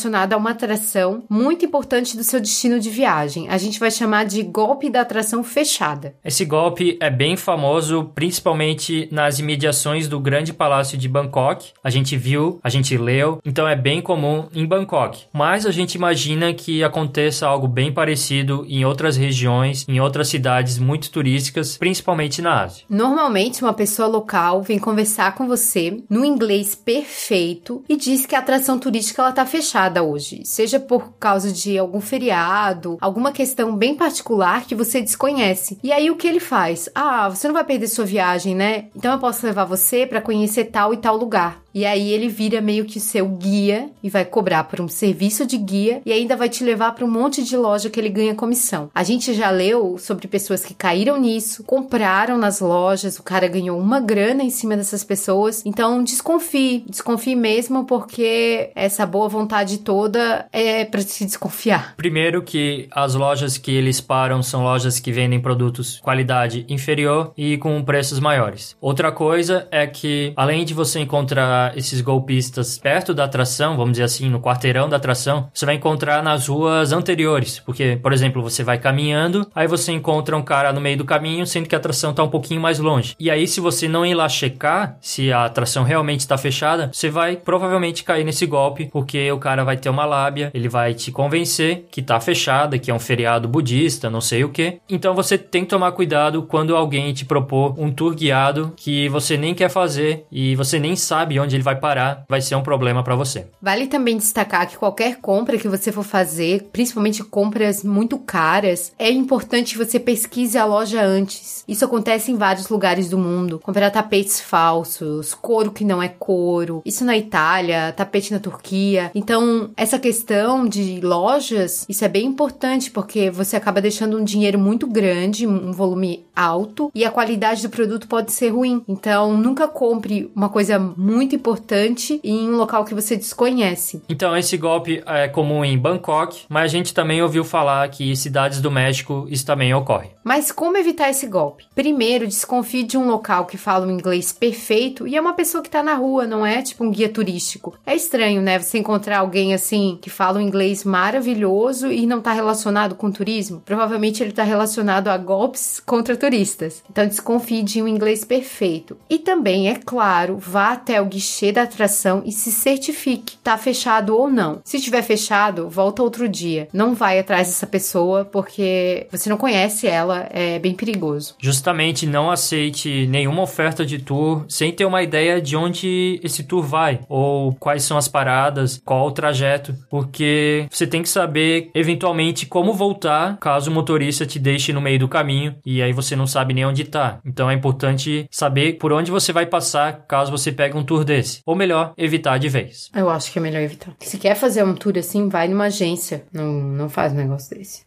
Relacionada a uma atração muito importante do seu destino de viagem. A gente vai chamar de golpe da atração fechada. Esse golpe é bem famoso, principalmente nas imediações do Grande Palácio de Bangkok. A gente viu, a gente leu, então é bem comum em Bangkok. Mas a gente imagina que aconteça algo bem parecido em outras regiões, em outras cidades muito turísticas, principalmente na Ásia. Normalmente, uma pessoa local vem conversar com você no inglês perfeito e diz que a atração turística ela tá fechada hoje, seja por causa de algum feriado, alguma questão bem particular que você desconhece. E aí o que ele faz? Ah, você não vai perder sua viagem, né? Então eu posso levar você para conhecer tal e tal lugar. E aí ele vira meio que seu guia e vai cobrar por um serviço de guia e ainda vai te levar para um monte de loja que ele ganha comissão. A gente já leu sobre pessoas que caíram nisso, compraram nas lojas, o cara ganhou uma grana em cima dessas pessoas. Então desconfie, desconfie mesmo porque essa boa vontade toda é para se desconfiar. Primeiro que as lojas que eles param são lojas que vendem produtos qualidade inferior e com preços maiores. Outra coisa é que além de você encontrar esses golpistas perto da atração, vamos dizer assim, no quarteirão da atração, você vai encontrar nas ruas anteriores, porque, por exemplo, você vai caminhando, aí você encontra um cara no meio do caminho, sendo que a atração está um pouquinho mais longe. E aí, se você não ir lá checar se a atração realmente está fechada, você vai provavelmente cair nesse golpe, porque o cara vai ter uma lábia, ele vai te convencer que está fechada, que é um feriado budista, não sei o que. Então você tem que tomar cuidado quando alguém te propor um tour guiado que você nem quer fazer e você nem sabe onde ele vai parar, vai ser um problema para você. Vale também destacar que qualquer compra que você for fazer, principalmente compras muito caras, é importante você pesquise a loja antes. Isso acontece em vários lugares do mundo. Comprar tapetes falsos, couro que não é couro. Isso na Itália, tapete na Turquia. Então, essa questão de lojas, isso é bem importante porque você acaba deixando um dinheiro muito grande, um volume alto, e a qualidade do produto pode ser ruim. Então, nunca compre uma coisa muito importante em um local que você desconhece. Então, esse golpe é comum em Bangkok, mas a gente também ouviu falar que em cidades do México isso também ocorre. Mas como evitar esse golpe? Primeiro, desconfie de um local que fala um inglês perfeito e é uma pessoa que tá na rua, não é tipo um guia turístico. É estranho, né? Você encontrar alguém assim que fala um inglês maravilhoso e não tá relacionado com turismo. Provavelmente ele tá relacionado a golpes contra turistas. Então desconfie de um inglês perfeito. E também, é claro, vá até o guichê da atração e se certifique, tá fechado ou não. Se estiver fechado, volta outro dia. Não vai atrás dessa pessoa porque você não conhece ela, é bem perigoso. Justamente não aceite nenhuma oferta de tour sem ter uma ideia de onde esse tour vai ou quais são as paradas, qual o trajeto, porque você tem que saber eventualmente como voltar caso o motorista te deixe no meio do caminho e aí você não sabe nem onde tá. Então é importante saber por onde você vai passar caso você pegue um tour desse. Ou melhor, evitar de vez. Eu acho que é melhor evitar. Se quer fazer um tour assim, vai numa agência. Não, não faz um negócio desse.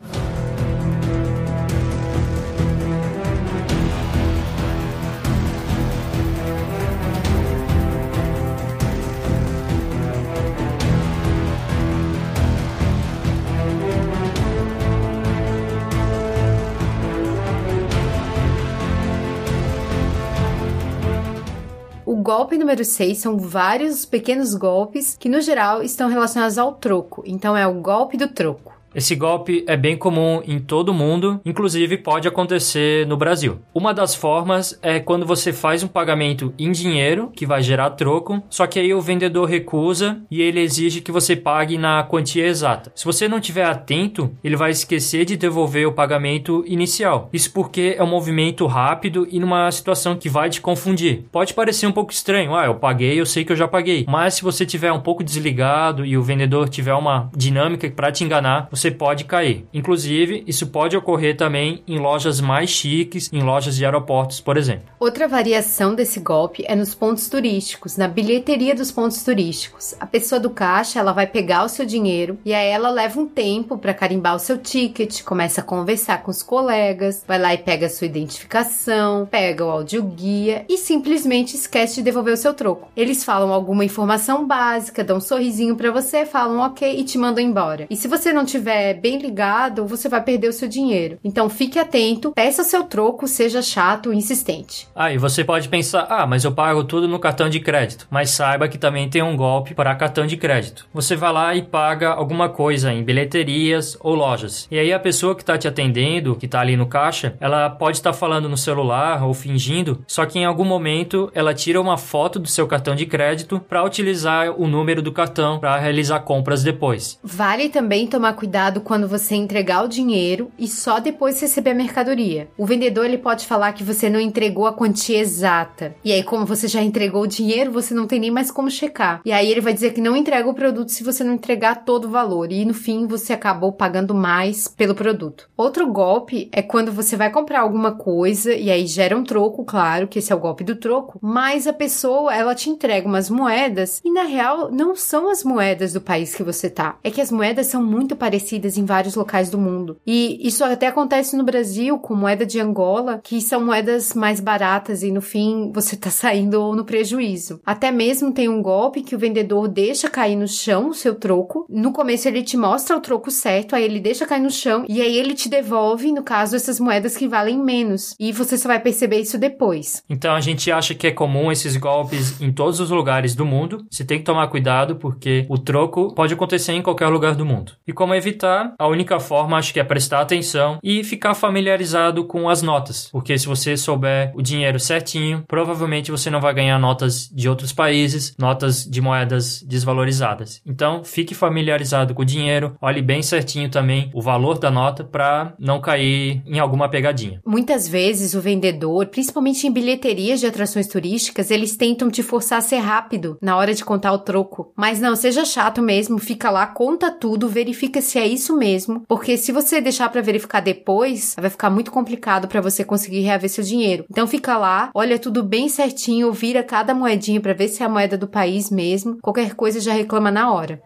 Golpe número 6 são vários pequenos golpes que, no geral, estão relacionados ao troco. Então, é o golpe do troco. Esse golpe é bem comum em todo mundo, inclusive pode acontecer no Brasil. Uma das formas é quando você faz um pagamento em dinheiro, que vai gerar troco, só que aí o vendedor recusa e ele exige que você pague na quantia exata. Se você não estiver atento, ele vai esquecer de devolver o pagamento inicial. Isso porque é um movimento rápido e numa situação que vai te confundir. Pode parecer um pouco estranho, ah, eu paguei, eu sei que eu já paguei. Mas se você tiver um pouco desligado e o vendedor tiver uma dinâmica para te enganar, você você pode cair. Inclusive, isso pode ocorrer também em lojas mais chiques, em lojas de aeroportos, por exemplo. Outra variação desse golpe é nos pontos turísticos, na bilheteria dos pontos turísticos. A pessoa do caixa, ela vai pegar o seu dinheiro e aí ela leva um tempo para carimbar o seu ticket, começa a conversar com os colegas, vai lá e pega a sua identificação, pega o audioguia e simplesmente esquece de devolver o seu troco. Eles falam alguma informação básica, dão um sorrisinho para você, falam ok e te mandam embora. E se você não tiver estiver bem ligado, você vai perder o seu dinheiro. Então fique atento, peça seu troco, seja chato e insistente. Ah, e você pode pensar: ah, mas eu pago tudo no cartão de crédito. Mas saiba que também tem um golpe para cartão de crédito. Você vai lá e paga alguma coisa em bilheterias ou lojas. E aí a pessoa que está te atendendo, que está ali no caixa, ela pode estar tá falando no celular ou fingindo, só que em algum momento ela tira uma foto do seu cartão de crédito para utilizar o número do cartão para realizar compras depois. Vale também tomar cuidado quando você entregar o dinheiro e só depois receber a mercadoria. O vendedor ele pode falar que você não entregou a quantia exata. E aí, como você já entregou o dinheiro, você não tem nem mais como checar. E aí ele vai dizer que não entrega o produto se você não entregar todo o valor. E no fim você acabou pagando mais pelo produto. Outro golpe é quando você vai comprar alguma coisa e aí gera um troco, claro, que esse é o golpe do troco, mas a pessoa ela te entrega umas moedas e na real não são as moedas do país que você tá. É que as moedas são muito parecidas em vários locais do mundo. E isso até acontece no Brasil com moeda de Angola, que são moedas mais baratas e no fim você tá saindo no prejuízo. Até mesmo tem um golpe que o vendedor deixa cair no chão o seu troco. No começo ele te mostra o troco certo, aí ele deixa cair no chão e aí ele te devolve, no caso, essas moedas que valem menos. E você só vai perceber isso depois. Então a gente acha que é comum esses golpes em todos os lugares do mundo. Você tem que tomar cuidado porque o troco pode acontecer em qualquer lugar do mundo. E como evitar? A única forma acho que é prestar atenção e ficar familiarizado com as notas, porque se você souber o dinheiro certinho, provavelmente você não vai ganhar notas de outros países, notas de moedas desvalorizadas. Então, fique familiarizado com o dinheiro, olhe bem certinho também o valor da nota para não cair em alguma pegadinha. Muitas vezes o vendedor, principalmente em bilheterias de atrações turísticas, eles tentam te forçar a ser rápido na hora de contar o troco. Mas não, seja chato mesmo, fica lá, conta tudo, verifica se é isso mesmo, porque se você deixar para verificar depois, vai ficar muito complicado para você conseguir reaver seu dinheiro. Então fica lá, olha tudo bem certinho, vira cada moedinha para ver se é a moeda do país mesmo. Qualquer coisa já reclama na hora.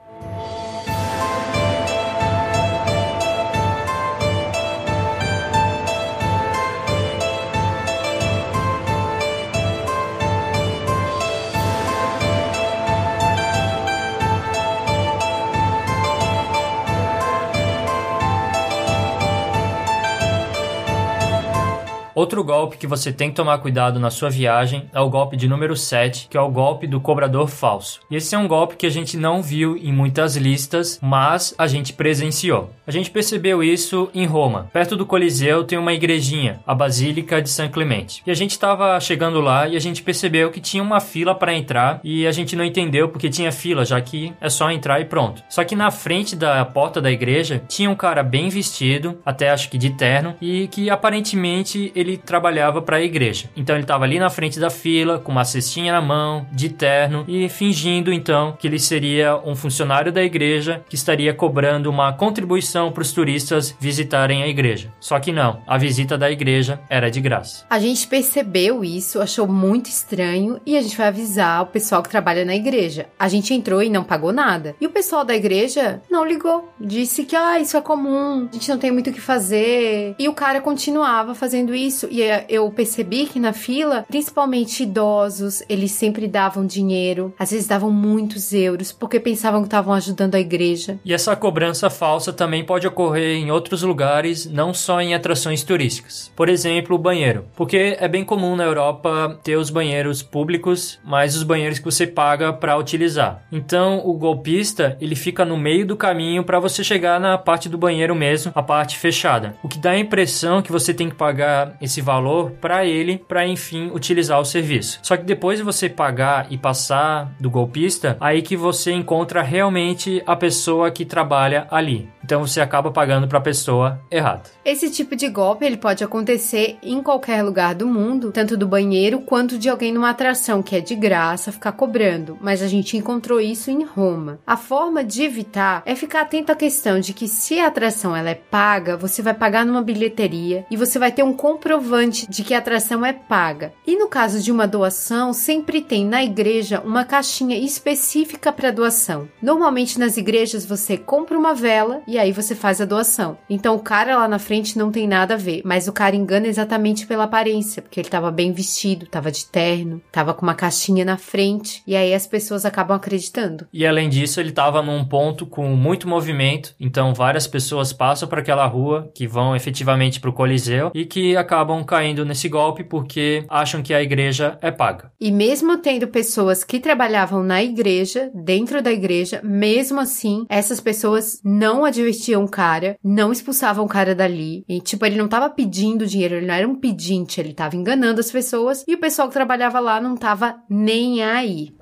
Outro golpe que você tem que tomar cuidado na sua viagem é o golpe de número 7, que é o golpe do cobrador falso. E esse é um golpe que a gente não viu em muitas listas, mas a gente presenciou. A gente percebeu isso em Roma. Perto do Coliseu tem uma igrejinha, a Basílica de São Clemente. E a gente estava chegando lá e a gente percebeu que tinha uma fila para entrar e a gente não entendeu porque tinha fila, já que é só entrar e pronto. Só que na frente da porta da igreja tinha um cara bem vestido, até acho que de terno, e que aparentemente ele ele trabalhava para a igreja. Então ele estava ali na frente da fila, com uma cestinha na mão, de terno e fingindo então que ele seria um funcionário da igreja que estaria cobrando uma contribuição para os turistas visitarem a igreja. Só que não, a visita da igreja era de graça. A gente percebeu isso, achou muito estranho e a gente vai avisar o pessoal que trabalha na igreja. A gente entrou e não pagou nada. E o pessoal da igreja não ligou, disse que ah, isso é comum, a gente não tem muito o que fazer. E o cara continuava fazendo isso isso e é, eu percebi que na fila, principalmente idosos, eles sempre davam dinheiro, às vezes davam muitos euros, porque pensavam que estavam ajudando a igreja. E essa cobrança falsa também pode ocorrer em outros lugares, não só em atrações turísticas. Por exemplo, o banheiro, porque é bem comum na Europa ter os banheiros públicos, mas os banheiros que você paga para utilizar. Então, o golpista, ele fica no meio do caminho para você chegar na parte do banheiro mesmo, a parte fechada. O que dá a impressão que você tem que pagar esse valor para ele para enfim utilizar o serviço. Só que depois de você pagar e passar do golpista, aí que você encontra realmente a pessoa que trabalha ali. Então você acaba pagando para a pessoa errada. Esse tipo de golpe ele pode acontecer em qualquer lugar do mundo, tanto do banheiro quanto de alguém numa atração que é de graça ficar cobrando, mas a gente encontrou isso em Roma. A forma de evitar é ficar atento à questão de que se a atração ela é paga, você vai pagar numa bilheteria e você vai ter um comprovante de que a atração é paga. E no caso de uma doação, sempre tem na igreja uma caixinha específica para doação. Normalmente nas igrejas você compra uma vela e aí você faz a doação. Então o cara lá na frente não tem nada a ver, mas o cara engana exatamente pela aparência, porque ele tava bem vestido, tava de terno, tava com uma caixinha na frente, e aí as pessoas acabam acreditando. E além disso, ele tava num ponto com muito movimento, então várias pessoas passam para aquela rua que vão efetivamente pro Coliseu e que acabam caindo nesse golpe porque acham que a igreja é paga. E mesmo tendo pessoas que trabalhavam na igreja, dentro da igreja, mesmo assim, essas pessoas não advertiram vestia um cara, não expulsava um cara dali. E, tipo, ele não tava pedindo dinheiro, ele não era um pedinte, ele tava enganando as pessoas. E o pessoal que trabalhava lá não tava nem aí.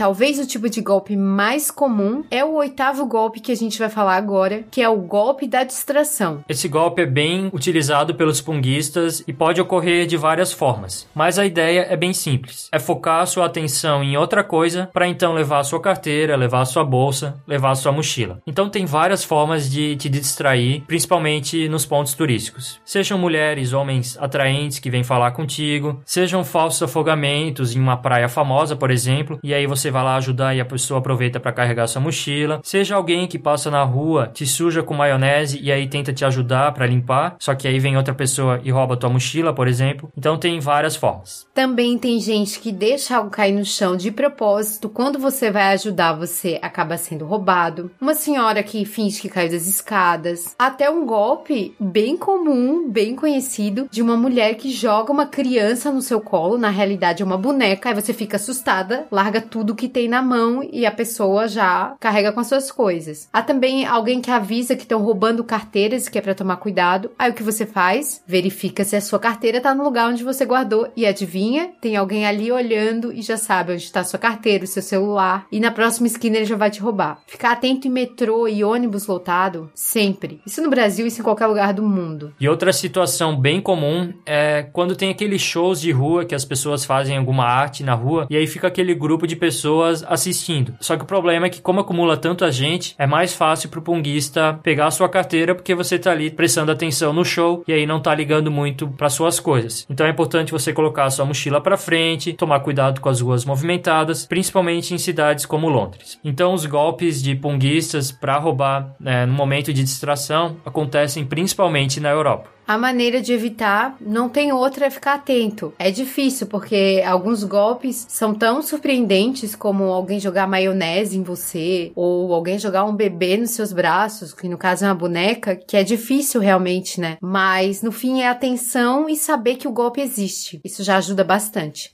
Talvez o tipo de golpe mais comum é o oitavo golpe que a gente vai falar agora, que é o golpe da distração. Esse golpe é bem utilizado pelos punguistas e pode ocorrer de várias formas, mas a ideia é bem simples: é focar sua atenção em outra coisa para então levar sua carteira, levar sua bolsa, levar sua mochila. Então tem várias formas de te distrair, principalmente nos pontos turísticos. Sejam mulheres, homens atraentes que vêm falar contigo, sejam falsos afogamentos em uma praia famosa, por exemplo, e aí você vai lá ajudar e a pessoa aproveita para carregar sua mochila. Seja alguém que passa na rua, te suja com maionese e aí tenta te ajudar para limpar, só que aí vem outra pessoa e rouba tua mochila, por exemplo. Então tem várias formas. Também tem gente que deixa algo cair no chão de propósito. Quando você vai ajudar, você acaba sendo roubado. Uma senhora que finge que caiu das escadas. Até um golpe bem comum, bem conhecido, de uma mulher que joga uma criança no seu colo. Na realidade, é uma boneca. Aí você fica assustada, larga tudo que tem na mão e a pessoa já carrega com as suas coisas. Há também alguém que avisa que estão roubando carteiras, que é para tomar cuidado. Aí o que você faz? Verifica se a sua carteira tá no lugar onde você guardou e adivinha? Tem alguém ali olhando e já sabe onde está sua carteira, o seu celular. E na próxima esquina ele já vai te roubar. Ficar atento em metrô e ônibus lotado, sempre. Isso no Brasil, isso em qualquer lugar do mundo. E outra situação bem comum é quando tem aqueles shows de rua que as pessoas fazem alguma arte na rua e aí fica aquele grupo de pessoas assistindo. Só que o problema é que como acumula tanta gente, é mais fácil pro punguista pegar a sua carteira porque você tá ali prestando atenção no show e aí não tá ligando muito para suas coisas. Então é importante você colocar a sua mochila para frente, tomar cuidado com as ruas movimentadas, principalmente em cidades como Londres. Então os golpes de punguistas para roubar né, no momento de distração acontecem principalmente na Europa. A maneira de evitar não tem outra é ficar atento. É difícil porque alguns golpes são tão surpreendentes como alguém jogar maionese em você ou alguém jogar um bebê nos seus braços, que no caso é uma boneca, que é difícil realmente, né? Mas no fim é atenção e saber que o golpe existe. Isso já ajuda bastante.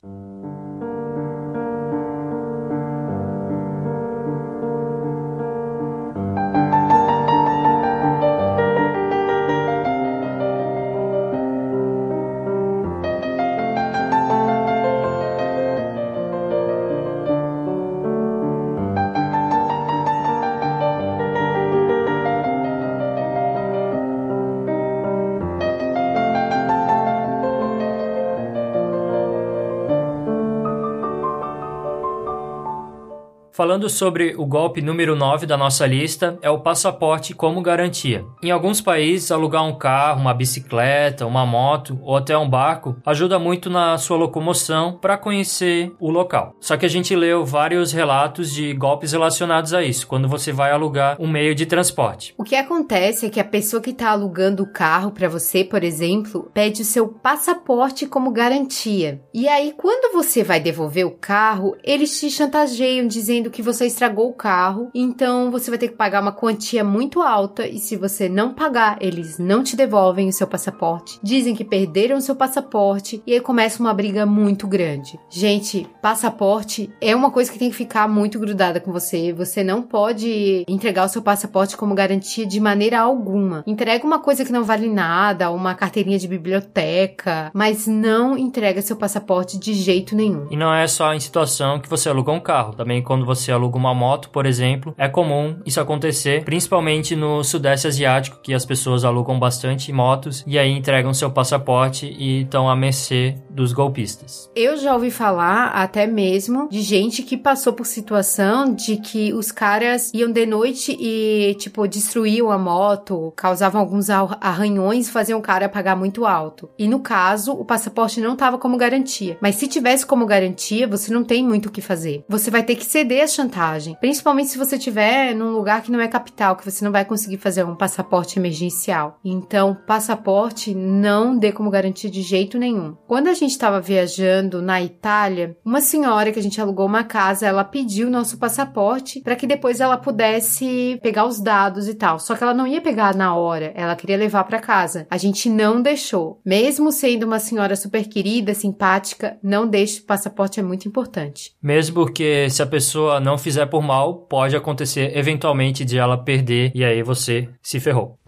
Falando sobre o golpe número 9 da nossa lista, é o passaporte como garantia. Em alguns países, alugar um carro, uma bicicleta, uma moto ou até um barco ajuda muito na sua locomoção para conhecer o local. Só que a gente leu vários relatos de golpes relacionados a isso, quando você vai alugar um meio de transporte. O que acontece é que a pessoa que está alugando o carro para você, por exemplo, pede o seu passaporte como garantia. E aí, quando você vai devolver o carro, eles te chantageiam dizendo dizendo que você estragou o carro, então você vai ter que pagar uma quantia muito alta e se você não pagar, eles não te devolvem o seu passaporte. Dizem que perderam o seu passaporte e aí começa uma briga muito grande. Gente, passaporte é uma coisa que tem que ficar muito grudada com você. Você não pode entregar o seu passaporte como garantia de maneira alguma. Entrega uma coisa que não vale nada, uma carteirinha de biblioteca, mas não entrega seu passaporte de jeito nenhum. E não é só em situação que você aluga um carro, também quando você você aluga uma moto, por exemplo, é comum isso acontecer, principalmente no Sudeste Asiático, que as pessoas alugam bastante motos e aí entregam seu passaporte e estão à mercê dos golpistas. Eu já ouvi falar até mesmo de gente que passou por situação de que os caras iam de noite e, tipo, destruíam a moto, causavam alguns arranhões faziam o cara pagar muito alto. E no caso, o passaporte não estava como garantia. Mas se tivesse como garantia, você não tem muito o que fazer. Você vai ter que ceder a chantagem. Principalmente se você estiver num lugar que não é capital, que você não vai conseguir fazer um passaporte emergencial. Então, passaporte não dê como garantia de jeito nenhum. Quando a gente estava viajando na Itália, uma senhora que a gente alugou uma casa, ela pediu nosso passaporte para que depois ela pudesse pegar os dados e tal. Só que ela não ia pegar na hora, ela queria levar para casa. A gente não deixou. Mesmo sendo uma senhora super querida, simpática, não deixe, o passaporte é muito importante. Mesmo porque se a pessoa não fizer por mal, pode acontecer eventualmente de ela perder e aí você se ferrou.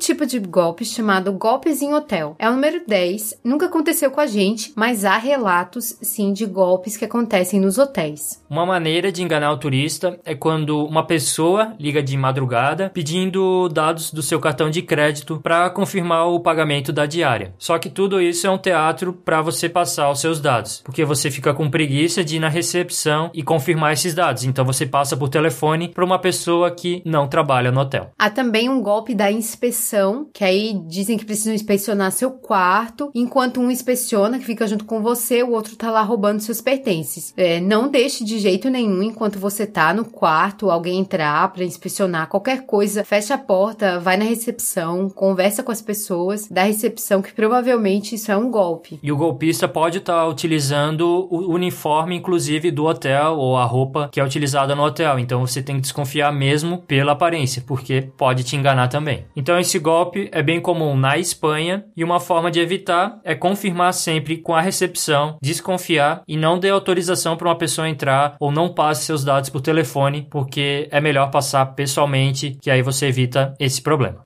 Tipo de golpe chamado golpes em hotel. É o número 10, nunca aconteceu com a gente, mas há relatos sim de golpes que acontecem nos hotéis. Uma maneira de enganar o turista é quando uma pessoa liga de madrugada pedindo dados do seu cartão de crédito para confirmar o pagamento da diária. Só que tudo isso é um teatro para você passar os seus dados, porque você fica com preguiça de ir na recepção e confirmar esses dados. Então você passa por telefone para uma pessoa que não trabalha no hotel. Há também um golpe da inspeção, que aí dizem que precisam inspecionar seu quarto, enquanto um inspeciona, que fica junto com você, o outro tá lá roubando seus pertences. É, não deixe de jeito nenhum, enquanto você tá no quarto, alguém entrar para inspecionar qualquer coisa, fecha a porta, vai na recepção, conversa com as pessoas da recepção, que provavelmente isso é um golpe. E o golpista pode estar tá utilizando o uniforme, inclusive, do hotel ou a roupa que é utilizada no hotel. Então você tem que desconfiar mesmo pela aparência, porque pode te enganar também. Então esse golpe é bem comum na Espanha e uma forma de evitar é confirmar sempre com a recepção, desconfiar e não dê autorização para uma pessoa entrar ou não passe seus dados por telefone, porque é melhor passar pessoalmente, que aí você evita esse problema.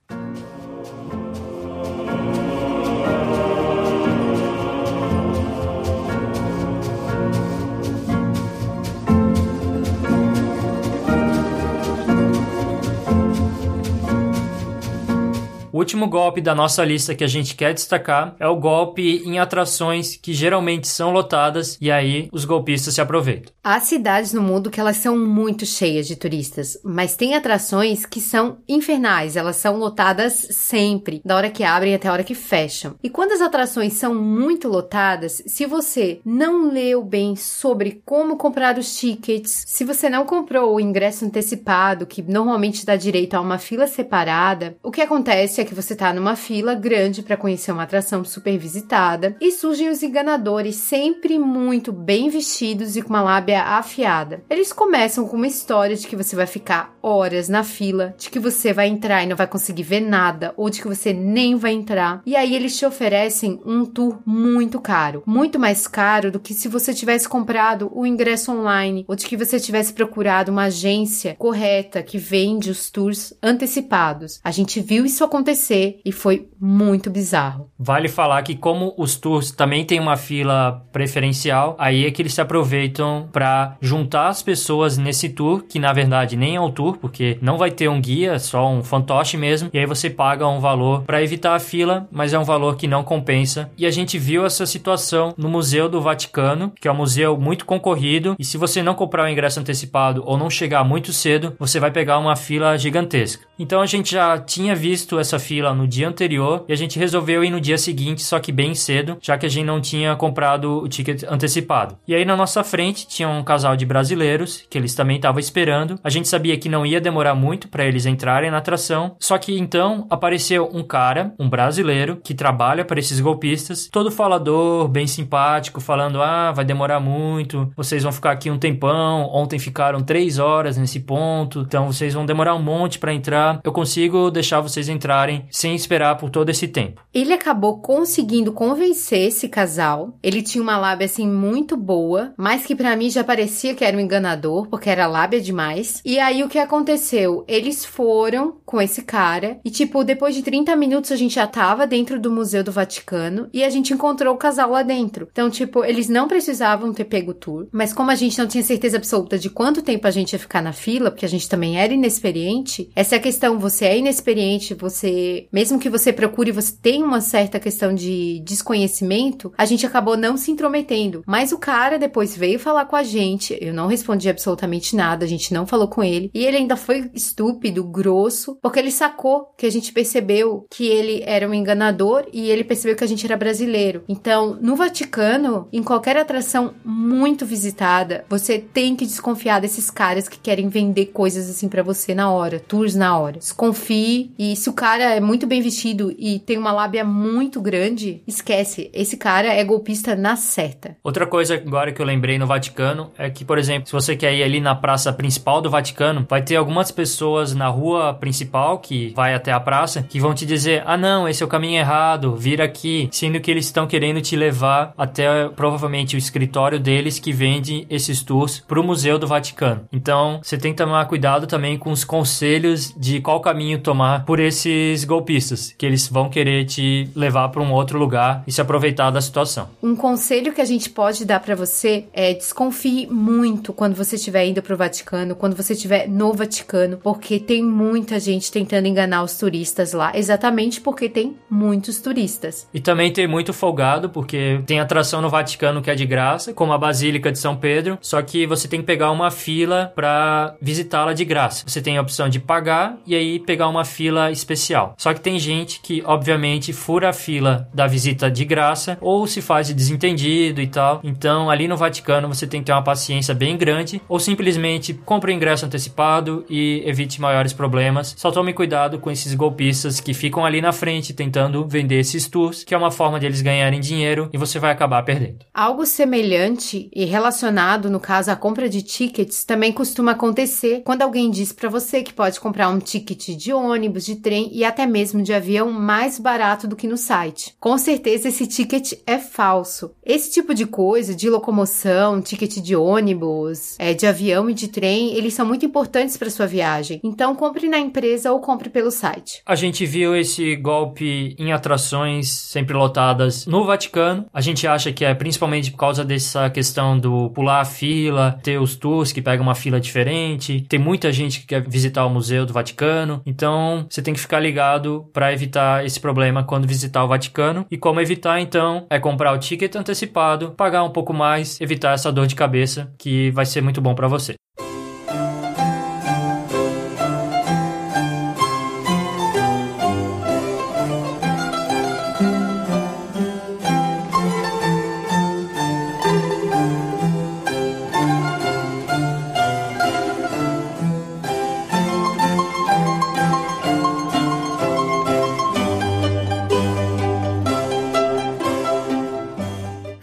O último golpe da nossa lista que a gente quer destacar é o golpe em atrações que geralmente são lotadas e aí os golpistas se aproveitam. Há cidades no mundo que elas são muito cheias de turistas, mas tem atrações que são infernais, elas são lotadas sempre, da hora que abrem até a hora que fecham. E quando as atrações são muito lotadas, se você não leu bem sobre como comprar os tickets, se você não comprou o ingresso antecipado, que normalmente dá direito a uma fila separada, o que acontece é é que você tá numa fila grande para conhecer uma atração super visitada e surgem os enganadores sempre muito bem vestidos e com uma lábia afiada. Eles começam com uma história de que você vai ficar horas na fila, de que você vai entrar e não vai conseguir ver nada ou de que você nem vai entrar. E aí eles te oferecem um tour muito caro, muito mais caro do que se você tivesse comprado o ingresso online ou de que você tivesse procurado uma agência correta que vende os tours antecipados. A gente viu isso acontecer acontecer e foi muito bizarro. Vale falar que como os tours também tem uma fila preferencial, aí é que eles se aproveitam para juntar as pessoas nesse tour, que na verdade nem é um tour, porque não vai ter um guia, só um fantoche mesmo, e aí você paga um valor para evitar a fila, mas é um valor que não compensa. E a gente viu essa situação no Museu do Vaticano, que é um museu muito concorrido, e se você não comprar o ingresso antecipado ou não chegar muito cedo, você vai pegar uma fila gigantesca. Então a gente já tinha visto essa fila no dia anterior e a gente resolveu ir no dia seguinte, só que bem cedo, já que a gente não tinha comprado o ticket antecipado. E aí na nossa frente tinha um casal de brasileiros que eles também estavam esperando. A gente sabia que não ia demorar muito para eles entrarem na atração, só que então apareceu um cara, um brasileiro, que trabalha para esses golpistas, todo falador, bem simpático, falando: ah, vai demorar muito, vocês vão ficar aqui um tempão. Ontem ficaram três horas nesse ponto, então vocês vão demorar um monte para entrar. Eu consigo deixar vocês entrarem sem esperar por todo esse tempo. Ele acabou conseguindo convencer esse casal. Ele tinha uma lábia assim muito boa, mas que para mim já parecia que era um enganador, porque era lábia demais. E aí o que aconteceu? Eles foram com esse cara e tipo, depois de 30 minutos a gente já tava dentro do Museu do Vaticano e a gente encontrou o casal lá dentro. Então, tipo, eles não precisavam ter pego o tour, mas como a gente não tinha certeza absoluta de quanto tempo a gente ia ficar na fila, porque a gente também era inexperiente, essa é a questão, você é inexperiente, você mesmo que você procure, você tem uma certa questão de desconhecimento, a gente acabou não se intrometendo. Mas o cara depois veio falar com a gente, eu não respondi absolutamente nada, a gente não falou com ele, e ele ainda foi estúpido, grosso, porque ele sacou que a gente percebeu que ele era um enganador e ele percebeu que a gente era brasileiro. Então, no Vaticano, em qualquer atração muito visitada, você tem que desconfiar desses caras que querem vender coisas assim para você na hora, tours na hora. Desconfie e se o cara é muito bem vestido e tem uma lábia muito grande, esquece. Esse cara é golpista na certa. Outra coisa agora que eu lembrei no Vaticano é que, por exemplo, se você quer ir ali na praça principal do Vaticano, vai ter algumas pessoas na rua principal principal que vai até a praça, que vão te dizer: "Ah, não, esse é o caminho errado, vira aqui", sendo que eles estão querendo te levar até provavelmente o escritório deles que vende esses tours para o Museu do Vaticano. Então, você tem que tomar cuidado também com os conselhos de qual caminho tomar por esses golpistas, que eles vão querer te levar para um outro lugar e se aproveitar da situação. Um conselho que a gente pode dar para você é desconfie muito quando você estiver indo para o Vaticano, quando você estiver no Vaticano, porque tem muita gente tentando enganar os turistas lá, exatamente porque tem muitos turistas. E também tem muito folgado, porque tem atração no Vaticano que é de graça, como a Basílica de São Pedro, só que você tem que pegar uma fila para visitá-la de graça. Você tem a opção de pagar e aí pegar uma fila especial. Só que tem gente que, obviamente, fura a fila da visita de graça ou se faz de desentendido e tal. Então, ali no Vaticano, você tem que ter uma paciência bem grande ou simplesmente compre o ingresso antecipado e evite maiores problemas. Só tome cuidado com esses golpistas que ficam ali na frente tentando vender esses tours, que é uma forma de eles ganharem dinheiro e você vai acabar perdendo. Algo semelhante e relacionado, no caso, à compra de tickets, também costuma acontecer quando alguém diz para você que pode comprar um ticket de ônibus, de trem e até mesmo de avião mais barato do que no site. Com certeza esse ticket é falso. Esse tipo de coisa, de locomoção, ticket de ônibus, é, de avião e de trem, eles são muito importantes para sua viagem. Então compre na empresa ou compre pelo site. A gente viu esse golpe em atrações sempre lotadas no Vaticano. A gente acha que é principalmente por causa dessa questão do pular a fila, ter os tours que pegam uma fila diferente. Tem muita gente que quer visitar o Museu do Vaticano. Então, você tem que ficar ligado para evitar esse problema quando visitar o Vaticano. E como evitar, então, é comprar o ticket antecipado, pagar um pouco mais, evitar essa dor de cabeça que vai ser muito bom para você.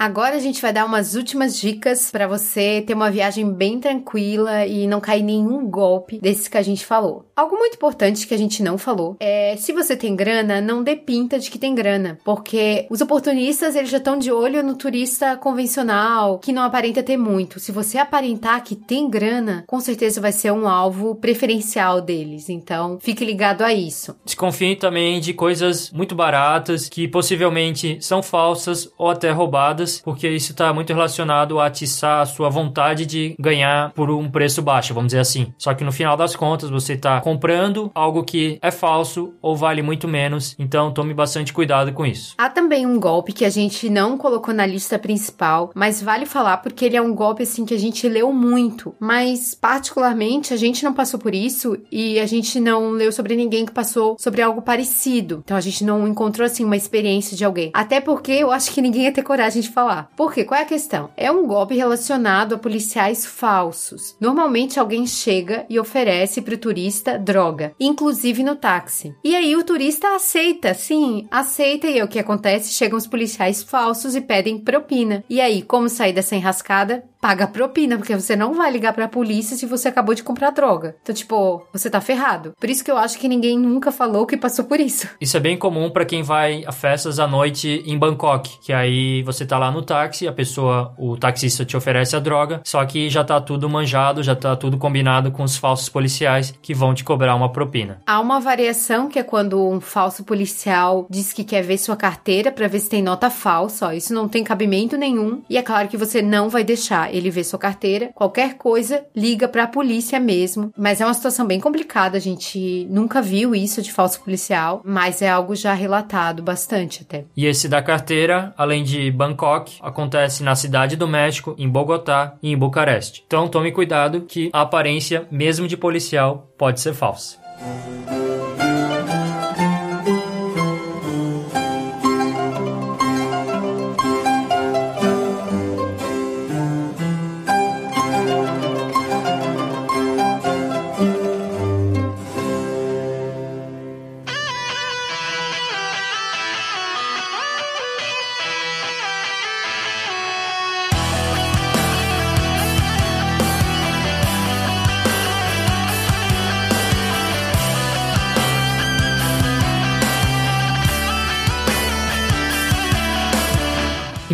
Agora a gente vai dar umas últimas dicas para você ter uma viagem bem tranquila e não cair nenhum golpe desses que a gente falou. Algo muito importante que a gente não falou é se você tem grana, não dê pinta de que tem grana, porque os oportunistas eles já estão de olho no turista convencional que não aparenta ter muito. Se você aparentar que tem grana, com certeza vai ser um alvo preferencial deles. Então, fique ligado a isso. Desconfie também de coisas muito baratas que possivelmente são falsas ou até roubadas porque isso está muito relacionado a atiçar a sua vontade de ganhar por um preço baixo, vamos dizer assim. Só que no final das contas, você está comprando algo que é falso ou vale muito menos, então tome bastante cuidado com isso. Há também um golpe que a gente não colocou na lista principal, mas vale falar porque ele é um golpe assim que a gente leu muito, mas particularmente a gente não passou por isso e a gente não leu sobre ninguém que passou sobre algo parecido. Então a gente não encontrou assim uma experiência de alguém. Até porque eu acho que ninguém ia ter coragem de falar falar. Por quê? Qual é a questão? É um golpe relacionado a policiais falsos. Normalmente alguém chega e oferece para o turista droga, inclusive no táxi. E aí o turista aceita, sim, aceita e é o que acontece? Chegam os policiais falsos e pedem propina. E aí, como sair dessa enrascada? paga propina, porque você não vai ligar pra polícia se você acabou de comprar droga. Então, tipo, você tá ferrado. Por isso que eu acho que ninguém nunca falou que passou por isso. Isso é bem comum para quem vai a festas à noite em Bangkok, que aí você tá lá no táxi, a pessoa, o taxista te oferece a droga, só que já tá tudo manjado, já tá tudo combinado com os falsos policiais que vão te cobrar uma propina. Há uma variação que é quando um falso policial diz que quer ver sua carteira para ver se tem nota falsa, ó, isso não tem cabimento nenhum, e é claro que você não vai deixar ele vê sua carteira, qualquer coisa, liga para a polícia mesmo. Mas é uma situação bem complicada, a gente nunca viu isso de falso policial, mas é algo já relatado bastante até. E esse da carteira, além de Bangkok, acontece na cidade do México, em Bogotá e em Bucareste. Então tome cuidado que a aparência, mesmo de policial, pode ser falsa.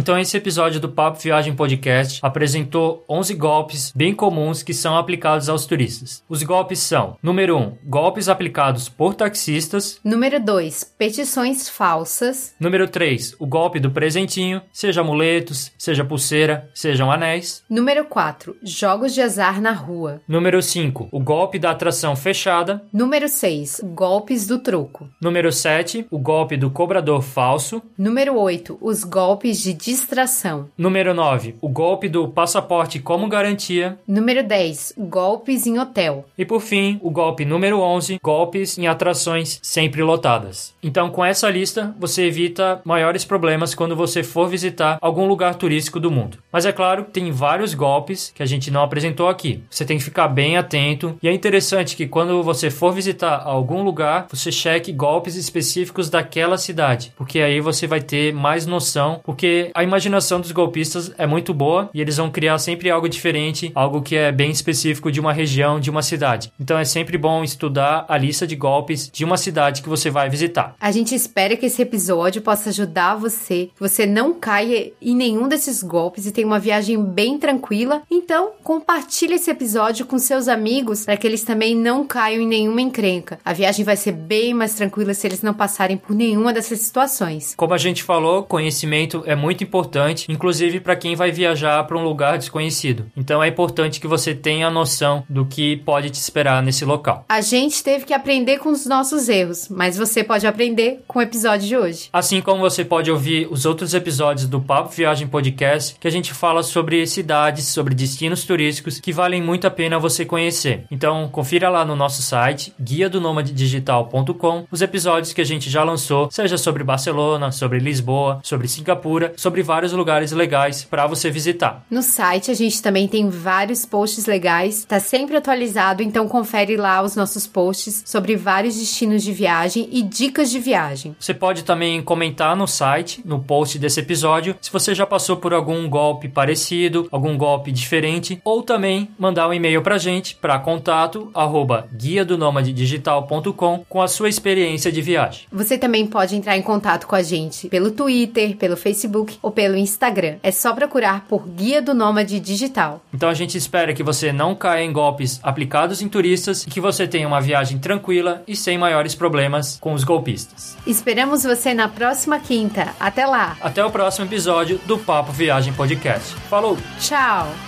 Então esse episódio do Papo Viagem Podcast apresentou 11 golpes bem comuns que são aplicados aos turistas. Os golpes são: número 1, golpes aplicados por taxistas. Número 2, petições falsas. Número 3, o golpe do presentinho, seja amuletos, seja pulseira, sejam anéis. Número 4, jogos de azar na rua. Número 5, o golpe da atração fechada. Número 6, golpes do troco. Número 7, o golpe do cobrador falso. Número 8, os golpes de distração. Número 9, o golpe do passaporte como garantia. Número 10, golpes em hotel. E por fim, o golpe número 11, golpes em atrações sempre lotadas. Então, com essa lista, você evita maiores problemas quando você for visitar algum lugar turístico do mundo. Mas é claro, tem vários golpes que a gente não apresentou aqui. Você tem que ficar bem atento e é interessante que quando você for visitar algum lugar, você cheque golpes específicos daquela cidade, porque aí você vai ter mais noção, porque a imaginação dos golpistas é muito boa e eles vão criar sempre algo diferente, algo que é bem específico de uma região, de uma cidade. Então é sempre bom estudar a lista de golpes de uma cidade que você vai visitar. A gente espera que esse episódio possa ajudar você, que você não caia em nenhum desses golpes e tenha uma viagem bem tranquila. Então, compartilhe esse episódio com seus amigos para que eles também não caiam em nenhuma encrenca. A viagem vai ser bem mais tranquila se eles não passarem por nenhuma dessas situações. Como a gente falou, conhecimento é muito importante, inclusive para quem vai viajar para um lugar desconhecido. Então é importante que você tenha noção do que pode te esperar nesse local. A gente teve que aprender com os nossos erros, mas você pode aprender com o episódio de hoje. Assim como você pode ouvir os outros episódios do Papo Viagem Podcast, que a gente fala sobre cidades, sobre destinos turísticos que valem muito a pena você conhecer. Então, confira lá no nosso site, guia do digital.com, os episódios que a gente já lançou, seja sobre Barcelona, sobre Lisboa, sobre Singapura, sobre vários lugares legais para você visitar. No site a gente também tem vários posts legais, tá sempre atualizado, então confere lá os nossos posts sobre vários destinos de viagem e dicas de viagem. Você pode também comentar no site, no post desse episódio, se você já passou por algum golpe parecido, algum golpe diferente, ou também mandar um e-mail pra gente para contato arroba guia do digital.com com a sua experiência de viagem. Você também pode entrar em contato com a gente pelo Twitter, pelo Facebook ou pelo Instagram. É só procurar por Guia do Nômade Digital. Então a gente espera que você não caia em golpes aplicados em turistas e que você tenha uma viagem tranquila e sem maiores problemas com os golpistas. Esperamos você na próxima quinta. Até lá! Até o próximo episódio do Papo Viagem Podcast. Falou! Tchau!